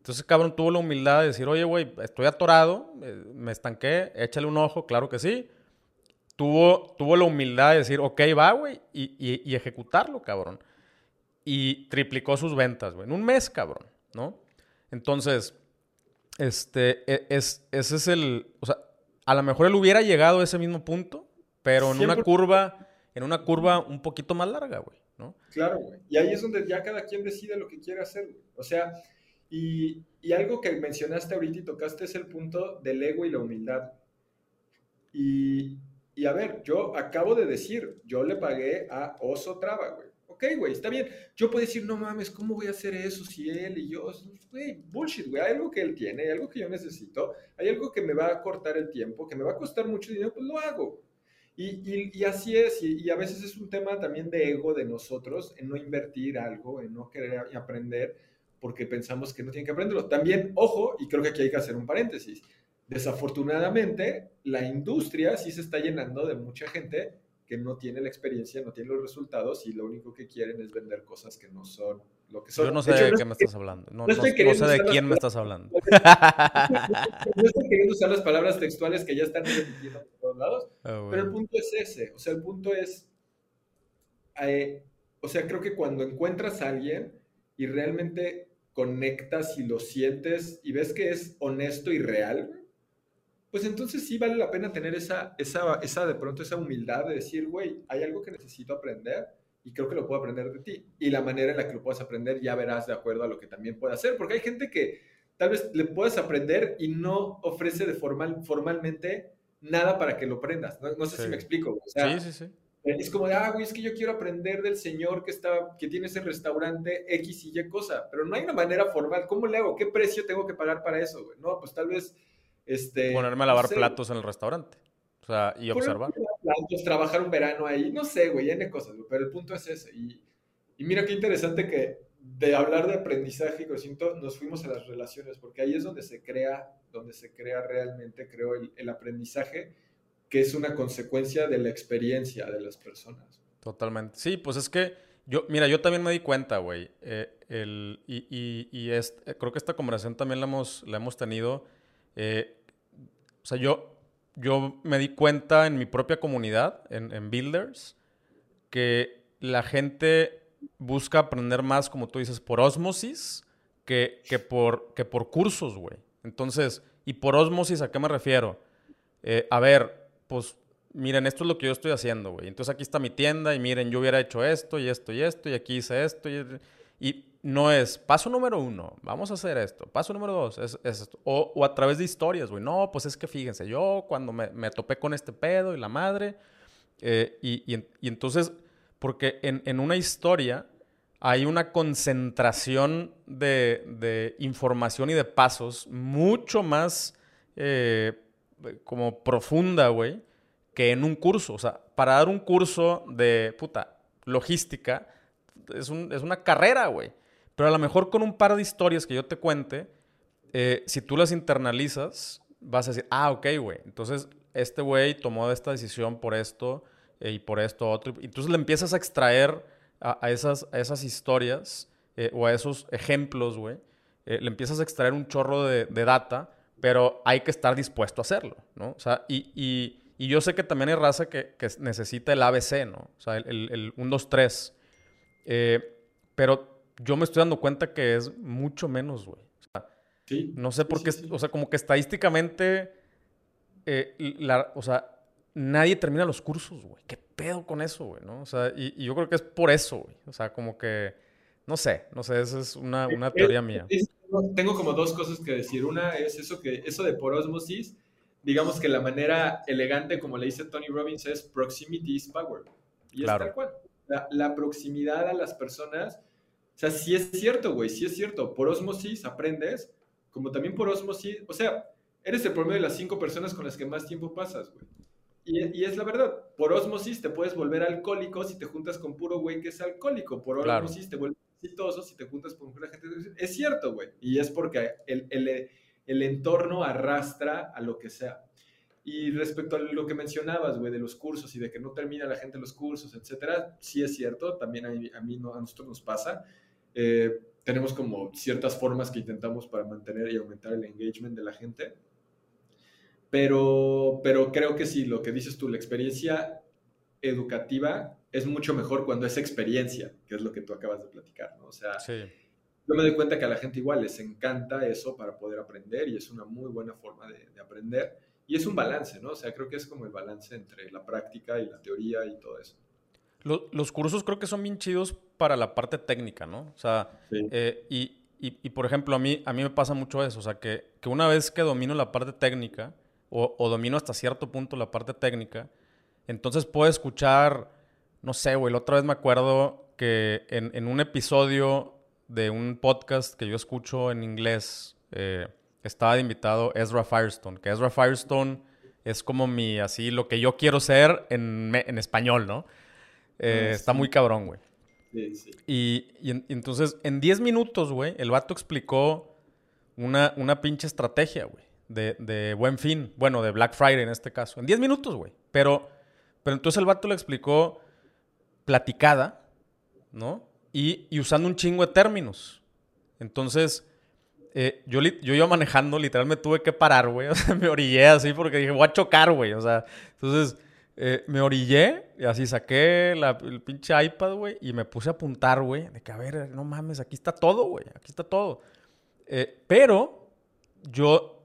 Entonces, cabrón tuvo la humildad de decir, oye, güey, estoy atorado, eh, me estanqué, échale un ojo, claro que sí. Tuvo, tuvo la humildad de decir, ok, va, güey, y, y, ejecutarlo, cabrón. Y triplicó sus ventas, güey, en un mes, cabrón, ¿no? Entonces, este, e, es, ese es el, o sea, a lo mejor él hubiera llegado a ese mismo punto, pero en una curva en una curva un poquito más larga, güey, ¿no? Claro, güey. Y ahí es donde ya cada quien decide lo que quiere hacer, güey. O sea, Y, y algo que mencionaste ahorita y tocaste es el punto del ego y la humildad. Y, y a ver, yo acabo de decir, yo le pagué a Oso Traba, güey. Ok, güey, está bien. Yo puedo decir, no mames, ¿cómo voy a hacer eso si él y yo? Güey, bullshit, güey. Hay algo que él tiene, hay algo que yo necesito, hay algo que me va a cortar el tiempo, que me va a costar mucho dinero, pues lo hago. Y, y, así es, y, y, a veces es un tema también de ego de nosotros, en no invertir algo, en no querer aprender, porque pensamos que no tienen que aprenderlo. También, ojo, y creo que aquí hay que hacer un paréntesis, desafortunadamente la industria sí se está llenando de mucha gente que no tiene la experiencia, no tiene los resultados y lo único que quieren es vender cosas que no son lo que son. Yo no sé de, qué me estás hablando. No, no, sé de quién me estás hablando. *laughs* No estoy queriendo usar las palabras textuales que ya están repitiendo por todos lados, ah, pero el punto es ese. O sea, el punto es, eh, o sea, creo que cuando encuentras a alguien y realmente conectas y lo sientes y ves que es honesto y real, pues entonces sí vale la pena tener esa, esa, esa de pronto esa humildad de decir, güey, hay algo que necesito aprender y creo que lo puedo aprender de ti. Y la manera en la que lo puedas aprender ya verás de acuerdo a lo que también puede hacer, porque hay gente que tal vez le puedes aprender y no ofrece de formal, formalmente nada para que lo aprendas. No, sé si me explico. sí, sí, sí. Es como de, ah, güey, es que yo quiero aprender del señor que, está, que tiene ese restaurante X y Y cosa, pero no hay una manera formal. ¿Cómo le hago? ¿Qué precio tengo que pagar para eso, güey? No, pues tal vez este, Ponerme a lavar platos en el restaurante. O sea, y observar. Platos, trabajar un verano ahí, no sé, güey, N cosas, pero el punto es ese. Y, y mira qué interesante que de hablar de aprendizaje y nos fuimos a las relaciones, porque ahí es donde se crea, donde se crea realmente, creo, el, el aprendizaje, que es una consecuencia de la experiencia de las personas. Totalmente. Sí, pues es que yo, mira, yo también me di cuenta, güey. Eh, y y, y creo que esta conversación también la hemos, la hemos tenido. Eh, o sea, yo, yo me di cuenta en mi propia comunidad, en, Builders, que la gente busca aprender más, como tú dices, por osmosis que, que, por, que por cursos, güey. Entonces, ¿y por osmosis a qué me refiero? Eh, a ver, pues miren, esto es lo que yo estoy haciendo, güey. Entonces aquí está mi tienda y miren, yo hubiera hecho esto y esto y esto y aquí hice esto y, no es paso número uno, vamos a hacer esto. Paso número dos, es, esto. O, a través de historias, güey. No, pues es que fíjense, yo cuando me, topé con este pedo y la madre, eh, y, entonces, porque en, una historia hay una concentración de, información y de pasos mucho más eh, como profunda, güey, que en un curso. O sea, para dar un curso de, puta, logística, es, es una carrera, güey. Pero a lo mejor con un par de historias que yo te cuente, eh, si tú las internalizas, vas a decir, ah, ok, güey. Entonces, este güey tomó esta decisión por esto eh, y por esto otro. Entonces le empiezas a extraer a, esas, esas historias eh, o a esos ejemplos, güey. le empiezas a extraer un chorro de, data, pero hay que estar dispuesto a hacerlo, ¿no? O sea, y, yo sé que también hay raza que, necesita el ABC, ¿no? O sea, el, el, 1, 2, 3. pero yo me estoy dando cuenta que es mucho menos, güey. sí. No sé por qué, o sea, como que estadísticamente, eh, la, o sea, nadie termina los cursos, güey. ¿Qué pedo con eso, güey? ¿no? O sea, y, yo creo que es por eso, güey. O sea, como que, no sé, no sé, esa es una, una teoría mía. Tengo como dos cosas que decir. Una es eso, que, eso de por osmosis, digamos que la manera elegante, como le dice Tony Robbins, es proximity is power. Y es tal cual. La, la proximidad a las personas o sea, sí es cierto, güey, sí es cierto. Por osmosis aprendes, como también por osmosis, o sea, eres el promedio de las cinco personas con las que más tiempo pasas, güey. Y, es la verdad, por osmosis te puedes volver alcohólico si te juntas con puro güey que es alcohólico. Por osmosis te vuelves exitoso si te juntas con pura gente. Es cierto, güey. Y es porque el, el, el entorno arrastra a lo que sea. Y respecto a lo que mencionabas, güey, de los cursos y de que no termina la gente los cursos, etcétera, sí es cierto, también a, mí, a, mí a nosotros nos pasa. Eh, tenemos como ciertas formas que intentamos para mantener y aumentar el engagement de la gente. Pero, pero creo que sí, lo que dices tú, la experiencia educativa es mucho mejor cuando es experiencia, que es lo que tú acabas de platicar, ¿no? O sea, yo me doy cuenta que a la gente igual les encanta eso para poder aprender y es una muy buena forma de, de aprender. Y es un balance, ¿no? O sea, creo que es como el balance entre la práctica y la teoría y todo eso los cursos creo que son bien chidos para la parte técnica, ¿no? O sea, eh, y, y, por ejemplo, a mí, a mí me pasa mucho eso, o sea, que, que una vez que domino la parte técnica, o, o, domino hasta cierto punto la parte técnica, entonces puedo escuchar, no sé, güey, la otra vez me acuerdo que en, en un episodio de un podcast que yo escucho en inglés, eh, estaba de invitado Ezra Firestone, que Ezra Firestone es como mi, así, lo que yo quiero ser en, en español, ¿no? Eh, ah, está muy cabrón, güey. Sí, sí. Y, y, entonces, en 10 minutos, güey, el vato explicó una, una pinche estrategia, güey, de, de buen fin, bueno, de Black Friday en este caso. En 10 minutos, güey. Pero pero entonces el vato le explicó platicada, ¿no? Y, usando un chingo de términos. Entonces, eh, yo, yo iba manejando, literal me tuve que parar, güey. *laughs* O sea, me orillé así porque dije, voy a chocar, güey. O sea, entonces eh, me orillé y así saqué el pinche iPad, güey, y me puse a apuntar, güey, de que, a ver, no mames, aquí está todo, güey, aquí está todo. Eh, pero yo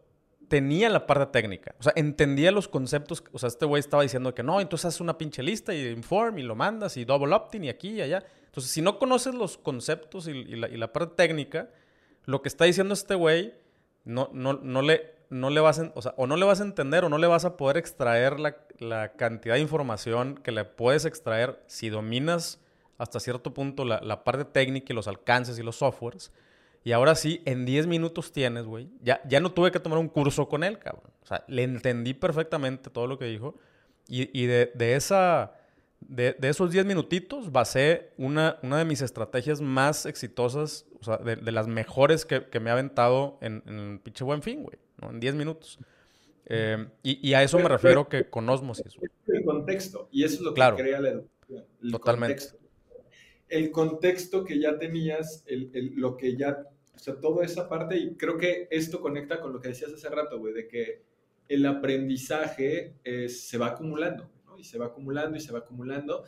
tenía la parte técnica. O sea, entendía los conceptos. O sea, este güey estaba diciendo que no, entonces haces una pinche lista y inform y lo mandas y double opt-in y aquí y allá. Entonces, si no conoces los conceptos y, la, parte técnica, lo que está diciendo este güey no, no, no, le, no le vas a, o, sea, o no le vas a entender o no le vas a poder extraer la, la cantidad de información que le puedes extraer si dominas hasta cierto punto la, la parte técnica y los alcances y los softwares y ahora sí, en 10 minutos tienes, güey. Ya, ya no tuve que tomar un curso con él, cabrón. O sea, le entendí perfectamente todo lo que dijo. Y, y de, de, esa, de, de esos 10 minutitos basé una, una de mis estrategias más exitosas, o sea, de, de las mejores que, que, me ha aventado en, en pinche buen fin, güey. ¿no? En 10 minutos. Eh, y, y, a eso me refiero que con Osmosis. El contexto. Y eso es lo que crea la educación. Totalmente. Contexto. El contexto que ya tenías, el, el, lo que ya o sea, toda esa parte, y creo que esto conecta con lo que decías hace rato, güey, de que el aprendizaje se va acumulando, ¿no? Y se va acumulando y se va acumulando.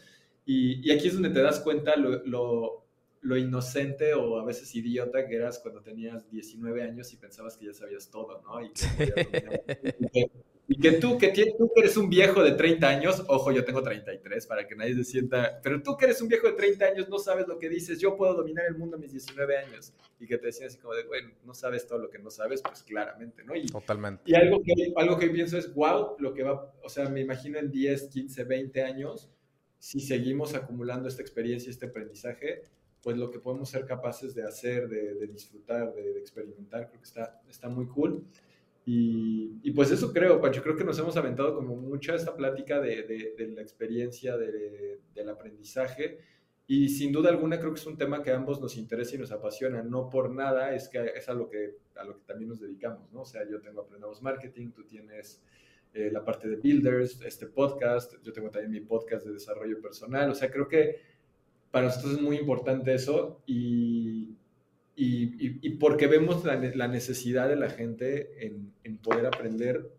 Y, y aquí es donde te das cuenta lo, lo, lo, inocente o a veces idiota que eras cuando tenías 19 años y pensabas que ya sabías todo, ¿no? Y que, *laughs* y que tú, que tú que eres un viejo de 30 años, ojo, yo tengo 33 para que nadie se sienta, pero tú que eres un viejo de 30 años no sabes lo que dices, yo puedo dominar el mundo a mis 19 años. Y que te decían así como de, bueno, no sabes todo lo que no sabes, pues claramente, ¿no? Y, Totalmente. Y algo que, algo que pienso es, wow, lo que va, o sea, me imagino en 10, 15, 20 años, si seguimos acumulando esta experiencia, este aprendizaje, pues lo que podemos ser capaces de hacer, de, de disfrutar, de, de, experimentar, creo que está, está muy cool. Y, y, pues eso creo, Pancho, creo que nos hemos aventado como mucho esta plática de, de, de la experiencia del aprendizaje. Y sin duda alguna creo que es un tema que a ambos nos interesa y nos apasiona, no por nada, es que es a lo que, a lo que también nos dedicamos, ¿no? O sea, yo tengo Aprendamos Marketing, tú tienes eh, la parte de Builders, este podcast, yo tengo también mi podcast de desarrollo personal, o sea, creo que para nosotros es muy importante eso y y, y, porque vemos la, la, necesidad de la gente en, en, poder aprender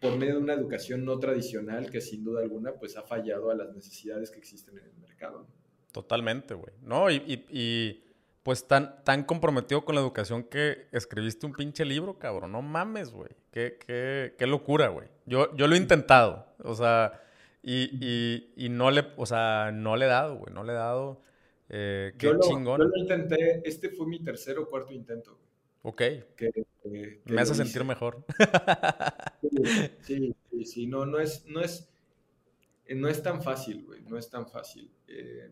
por medio de una educación no tradicional que sin duda alguna pues ha fallado a las necesidades que existen en el mercado. Totalmente, güey. No, y, y, pues tan, tan comprometido con la educación que escribiste un pinche libro, cabrón. No mames, güey. Qué, qué, qué locura, güey. Yo, yo lo he intentado, o sea, y, y, no le, o sea, no le he dado, güey, no le he dado. Eh, qué yo chingón. Lo, yo lo intenté, este fue mi tercer o cuarto intento. Ok. Que, que Me hace sentir mejor. Sí, sí, sí, no, no es, no es, no es tan fácil, güey, no es tan fácil. Eh,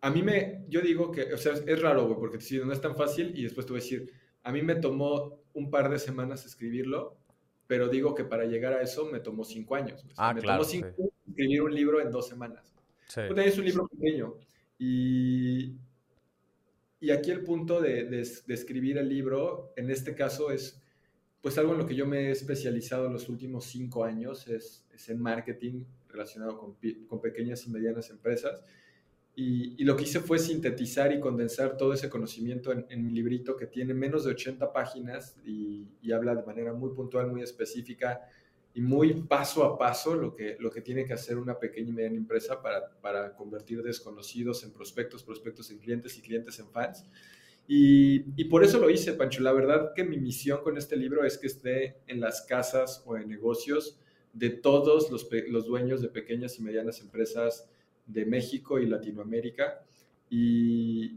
a mí me, yo digo que, o sea, es raro, güey, porque si no es tan fácil y después te voy a decir, a mí me tomó un par de semanas escribirlo, pero digo que para llegar a eso me tomó cinco años. Ah, me claro, tomó cinco sí. años escribir un libro en dos semanas. Sí. Es un libro pequeño. Y, y aquí el punto de, de, de, escribir el libro, en este caso, es pues algo en lo que yo me he especializado los últimos cinco años, es, es en marketing relacionado con, con, pequeñas y medianas empresas. Y, y, lo que hice fue sintetizar y condensar todo ese conocimiento en, en mi librito que tiene menos de 80 páginas y, y habla de manera muy puntual, muy específica y muy paso a paso lo que, lo que tiene que hacer una pequeña y mediana empresa para, para convertir desconocidos en prospectos, prospectos en clientes y clientes en fans. Y, y, por eso lo hice, Pancho. La verdad que mi misión con este libro es que esté en las casas o en negocios de todos los, los dueños de pequeñas y medianas empresas de México y Latinoamérica. Y,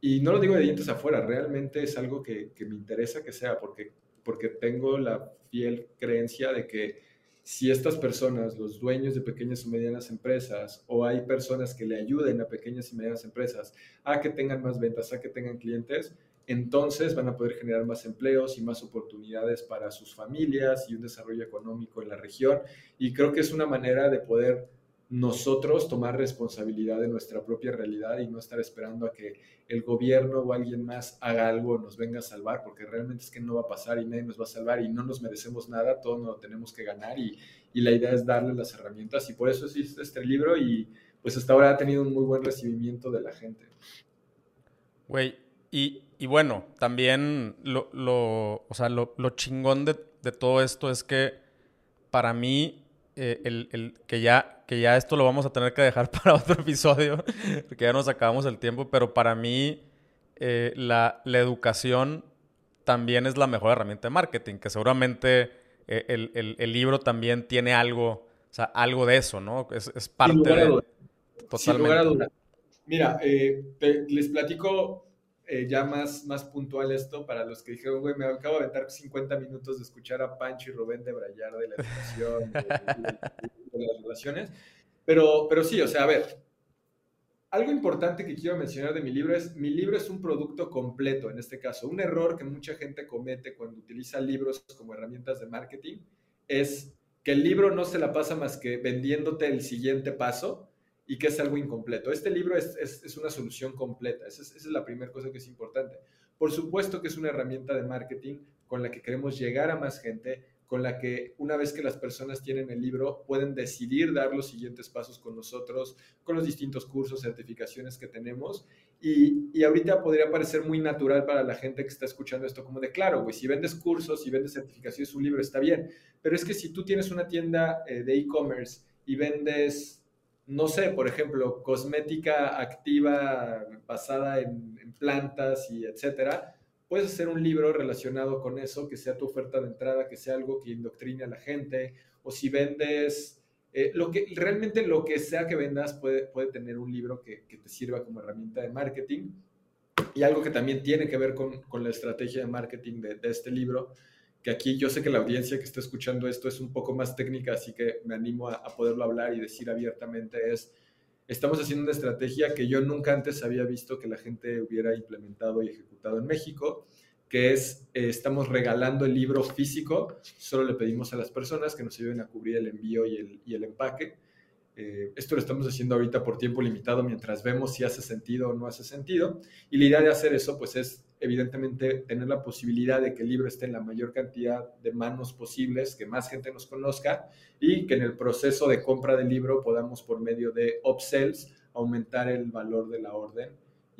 y no lo digo de dientes afuera, realmente es algo que, que me interesa que sea, porque, porque tengo la fiel creencia de que si estas personas, los dueños de pequeñas y medianas empresas, o hay personas que le ayuden a pequeñas y medianas empresas a que tengan más ventas, a que tengan clientes, entonces van a poder generar más empleos y más oportunidades para sus familias y un desarrollo económico en la región. Y creo que es una manera de poder nosotros tomar responsabilidad de nuestra propia realidad y no estar esperando a que el gobierno o alguien más haga algo nos venga a salvar, porque realmente es que no va a pasar y nadie nos va a salvar y no nos merecemos nada, todos nos lo tenemos que ganar y, y la idea es darle las herramientas y por eso existe este libro y pues hasta ahora ha tenido un muy buen recibimiento de la gente. Güey, y, y, bueno, también lo, lo, o sea, lo, lo chingón de, de todo esto es que para mí eh, el, el, que, ya, que ya esto lo vamos a tener que dejar *laughs* para otro episodio, porque ya nos acabamos el tiempo, pero para mí eh, la, la, educación también es la mejor herramienta de marketing, que seguramente eh, el, el, el, libro también tiene algo, o sea, algo de eso, ¿no? Es, es parte de... Totalmente. Sin lugar a duda. Mira, te, les platico eh, ya más, más puntual esto para los que dijeron, güey, me acabo de aventar 50 minutos de escuchar a Pancho y Rubén de Brayar de la educación, de, de, de, las relaciones. Pero, pero sí, o sea, a ver, algo importante que quiero mencionar de mi libro es, mi libro es un producto completo, en este caso. Un error que mucha gente comete cuando utiliza libros como herramientas de marketing es que el libro no se la pasa más que vendiéndote el siguiente paso y que es algo incompleto. Este libro es, es, es una solución completa, esa es, la primera cosa que es importante. Por supuesto que es una herramienta de marketing con la que queremos llegar a más gente, con la que una vez que las personas tienen el libro pueden decidir dar los siguientes pasos con nosotros, con los distintos cursos, certificaciones que tenemos. Y, y ahorita podría parecer muy natural para la gente que está escuchando esto, como de claro, güey, si vendes cursos, si vendes certificaciones, un libro está bien. Pero es que si tú tienes una tienda eh, de e-commerce y vendes no sé, por ejemplo, cosmética activa basada en, plantas y etcétera, puedes hacer un libro relacionado con eso, que sea tu oferta de entrada, que sea algo que indoctrine a la gente, o si vendes, eh, lo que, realmente lo que sea que vendas puede, puede tener un libro que, que, te sirva como herramienta de marketing. Y algo que también tiene que ver con, con la estrategia de marketing de este libro que aquí yo sé que la audiencia que está escuchando esto es un poco más técnica, así que me animo a, poderlo hablar y decir abiertamente, es, estamos haciendo una estrategia que yo nunca antes había visto que la gente hubiera implementado y ejecutado en México, que es, eh, estamos regalando el libro físico, solo le pedimos a las personas que nos ayuden a cubrir el envío y el, y el empaque. Eh, esto lo estamos haciendo ahorita por tiempo limitado mientras vemos si hace sentido o no hace sentido. Y la idea de hacer eso, pues es evidentemente tener la posibilidad de que el libro esté en la mayor cantidad de manos posibles, que más gente nos conozca y que en el proceso de compra del libro podamos por medio de upsells aumentar el valor de la orden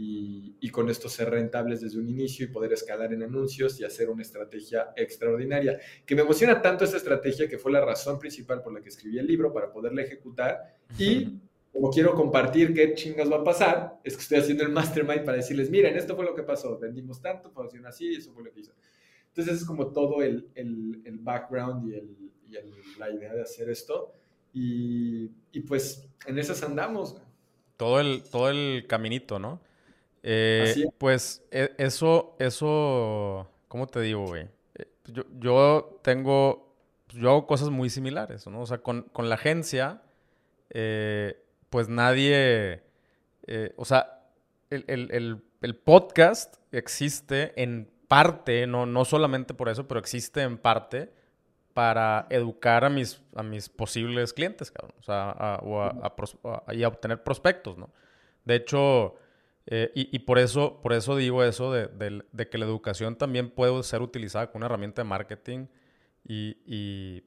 y, con esto ser rentables desde un inicio y poder escalar en anuncios y hacer una estrategia extraordinaria. Que me emociona tanto esta estrategia que fue la razón principal por la que escribí el libro para poderla ejecutar y *laughs* como quiero compartir qué chingas va a pasar, es que estoy haciendo el mastermind para decirles, miren, esto fue lo que pasó, vendimos tanto, funcionó así, eso fue lo que hizo. Entonces es como todo el, el, el background y, el, y la idea de hacer esto. Y, y, pues en esas andamos. Todo el, todo el caminito, ¿no? Eh, pues e, eso, eso, ¿cómo te digo, güey? Eh, yo, yo tengo, yo hago cosas muy similares, ¿no? O sea, con, con la agencia, eh, pues nadie, eh, o sea, el, el, el, podcast existe en parte, no, no solamente por eso, pero existe en parte para educar a mis, a mis posibles clientes, cabrón, o sea, a, y a obtener prospectos, ¿no? De hecho, eh, y, y, por, eso, por eso digo eso de, de, que la educación también puede ser utilizada como una herramienta de marketing y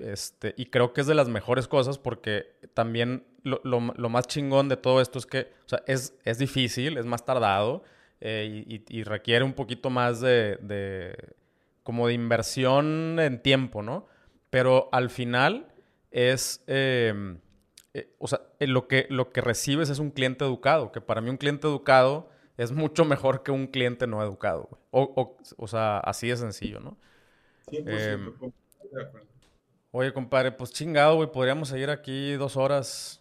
este, y creo que es de las mejores cosas porque también lo, lo, lo más chingón de todo esto es que o sea, es, es difícil, es más tardado eh, y, y, requiere un poquito más de, de, como de inversión en tiempo, ¿no? Pero al final es, eh, eh, o sea, lo que, lo que recibes es un cliente educado, que para mí un cliente educado es mucho mejor que un cliente no educado, o, o, o, sea, así de sencillo, ¿no? 100%, eh, de acuerdo. Oye, compadre, pues chingado, güey, podríamos seguir aquí dos horas.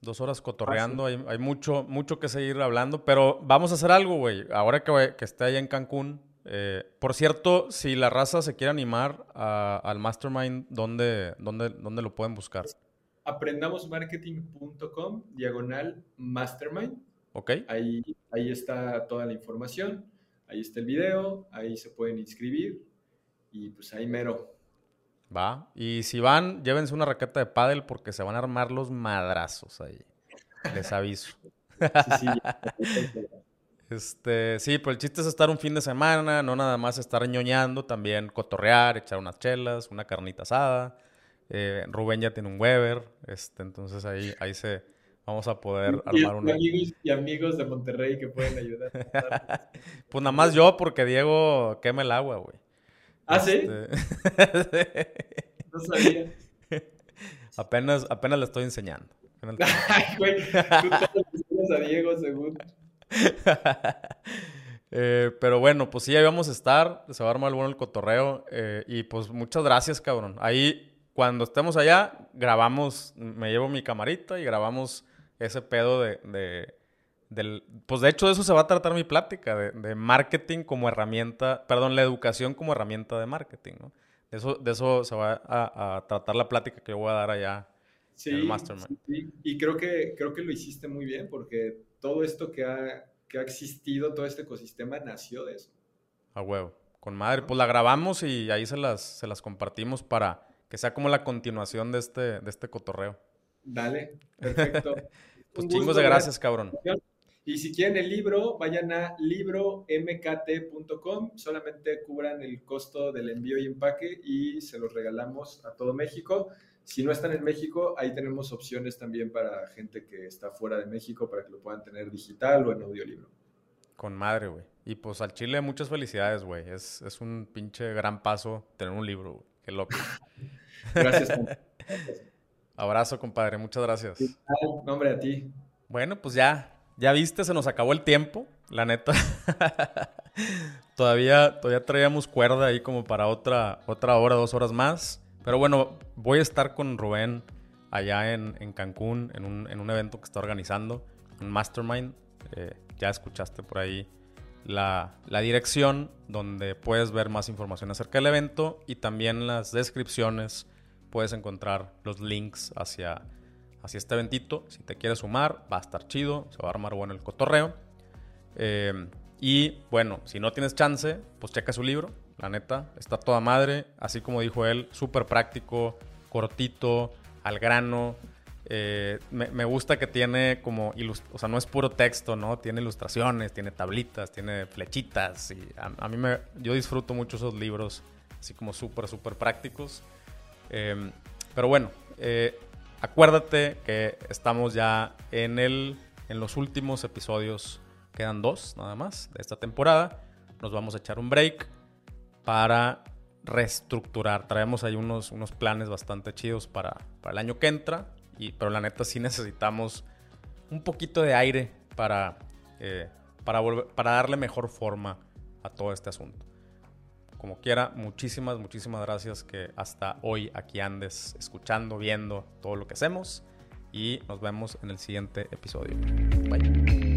Dos horas cotorreando. Hay, hay, mucho, mucho que seguir hablando. Pero vamos a hacer algo, güey. Ahora que, que esté allá en Cancún. Eh, por cierto, si la raza se quiere animar al Mastermind, ¿dónde, dónde, ¿dónde lo pueden buscar? aprendamosmarketing.com, diagonal Mastermind. Ok. Ahí, ahí está toda la información. Ahí está el video. Ahí se pueden inscribir. Y pues ahí mero. Va. Y si van, llévense una raqueta de pádel porque se van a armar los madrazos ahí. Les aviso. Sí, sí. *laughs* este, sí, pero el chiste es estar un fin de semana, no nada más estar ñoñando, también cotorrear, echar unas chelas, una carnita asada. Eh, Rubén ya tiene un Weber, este, entonces ahí, ahí se vamos a poder armar un amigos y amigos de Monterrey que pueden ayudar. *laughs* pues nada más yo porque Diego quema el agua, güey. ¿Ah, sí? Este, *laughs* no sabía. *laughs* Apenas, apenas le estoy enseñando. Ay, güey, tú todos a Diego, según. *laughs* Eh, pero bueno, pues sí, ahí vamos a estar. Se va a armar bueno el cotorreo. Eh, y pues muchas gracias, cabrón. Ahí, cuando estemos allá, grabamos, me llevo mi camarita y grabamos ese pedo de del, pues de hecho de eso se va a tratar mi plática, de, marketing como herramienta, perdón, la educación como herramienta de marketing, ¿no? De eso, de eso se va a, tratar la plática que yo voy a dar allá en el Mastermind. Sí, y creo que, creo que lo hiciste muy bien porque todo esto que ha, que ha existido, todo este ecosistema nació de eso. A huevo, con madre. Pues la grabamos y ahí se las, se las compartimos para que sea como la continuación de este, de este cotorreo. Dale, perfecto. *laughs* pues chingos de gracias, cabrón. Y si quieren el libro, vayan a libromkt.com, solamente cubran el costo del envío y empaque y se los regalamos a todo México. Si no están en México, ahí tenemos opciones también para gente que está fuera de México para que lo puedan tener digital o en audiolibro. Con madre, güey. Y pues al Chile muchas felicidades, güey. Es, un pinche gran paso tener un libro, güey. Qué loco. *laughs* gracias. *laughs* Abrazo, compadre. Muchas gracias. Nombre a ti. Bueno, pues ya ya viste, se nos acabó el tiempo, la neta. *laughs* todavía, todavía traíamos cuerda ahí como para otra, otra hora, dos horas más. Pero bueno, voy a estar con Rubén allá en, Cancún, en un, evento que está organizando, un mastermind. Eh, ya escuchaste por ahí la, la, dirección donde puedes ver más información acerca del evento y también las descripciones puedes encontrar los links hacia Así este eventito, si te quieres sumar, va a estar chido, se va a armar bueno el cotorreo. Eh, y bueno, si no tienes chance, pues checa su libro, la neta, está toda madre, así como dijo él, súper práctico, cortito, al grano. Eh, me, gusta que tiene como, o sea, no es puro texto, ¿no? Tiene ilustraciones, tiene tablitas, tiene flechitas. Y a, mí me, yo disfruto mucho esos libros, así como súper, súper prácticos. Eh, pero bueno, Acuérdate que estamos ya en, el, en los últimos episodios. Quedan dos nada más de esta temporada. Nos vamos a echar un break para reestructurar. Traemos ahí unos, unos planes bastante chidos para, el año que entra. Y, pero la neta sí necesitamos un poquito de aire para, eh, para, para darle mejor forma a todo este asunto. Como quiera, muchísimas, muchísimas gracias que hasta hoy aquí andes escuchando, viendo todo lo que hacemos y nos vemos en el siguiente episodio. Bye.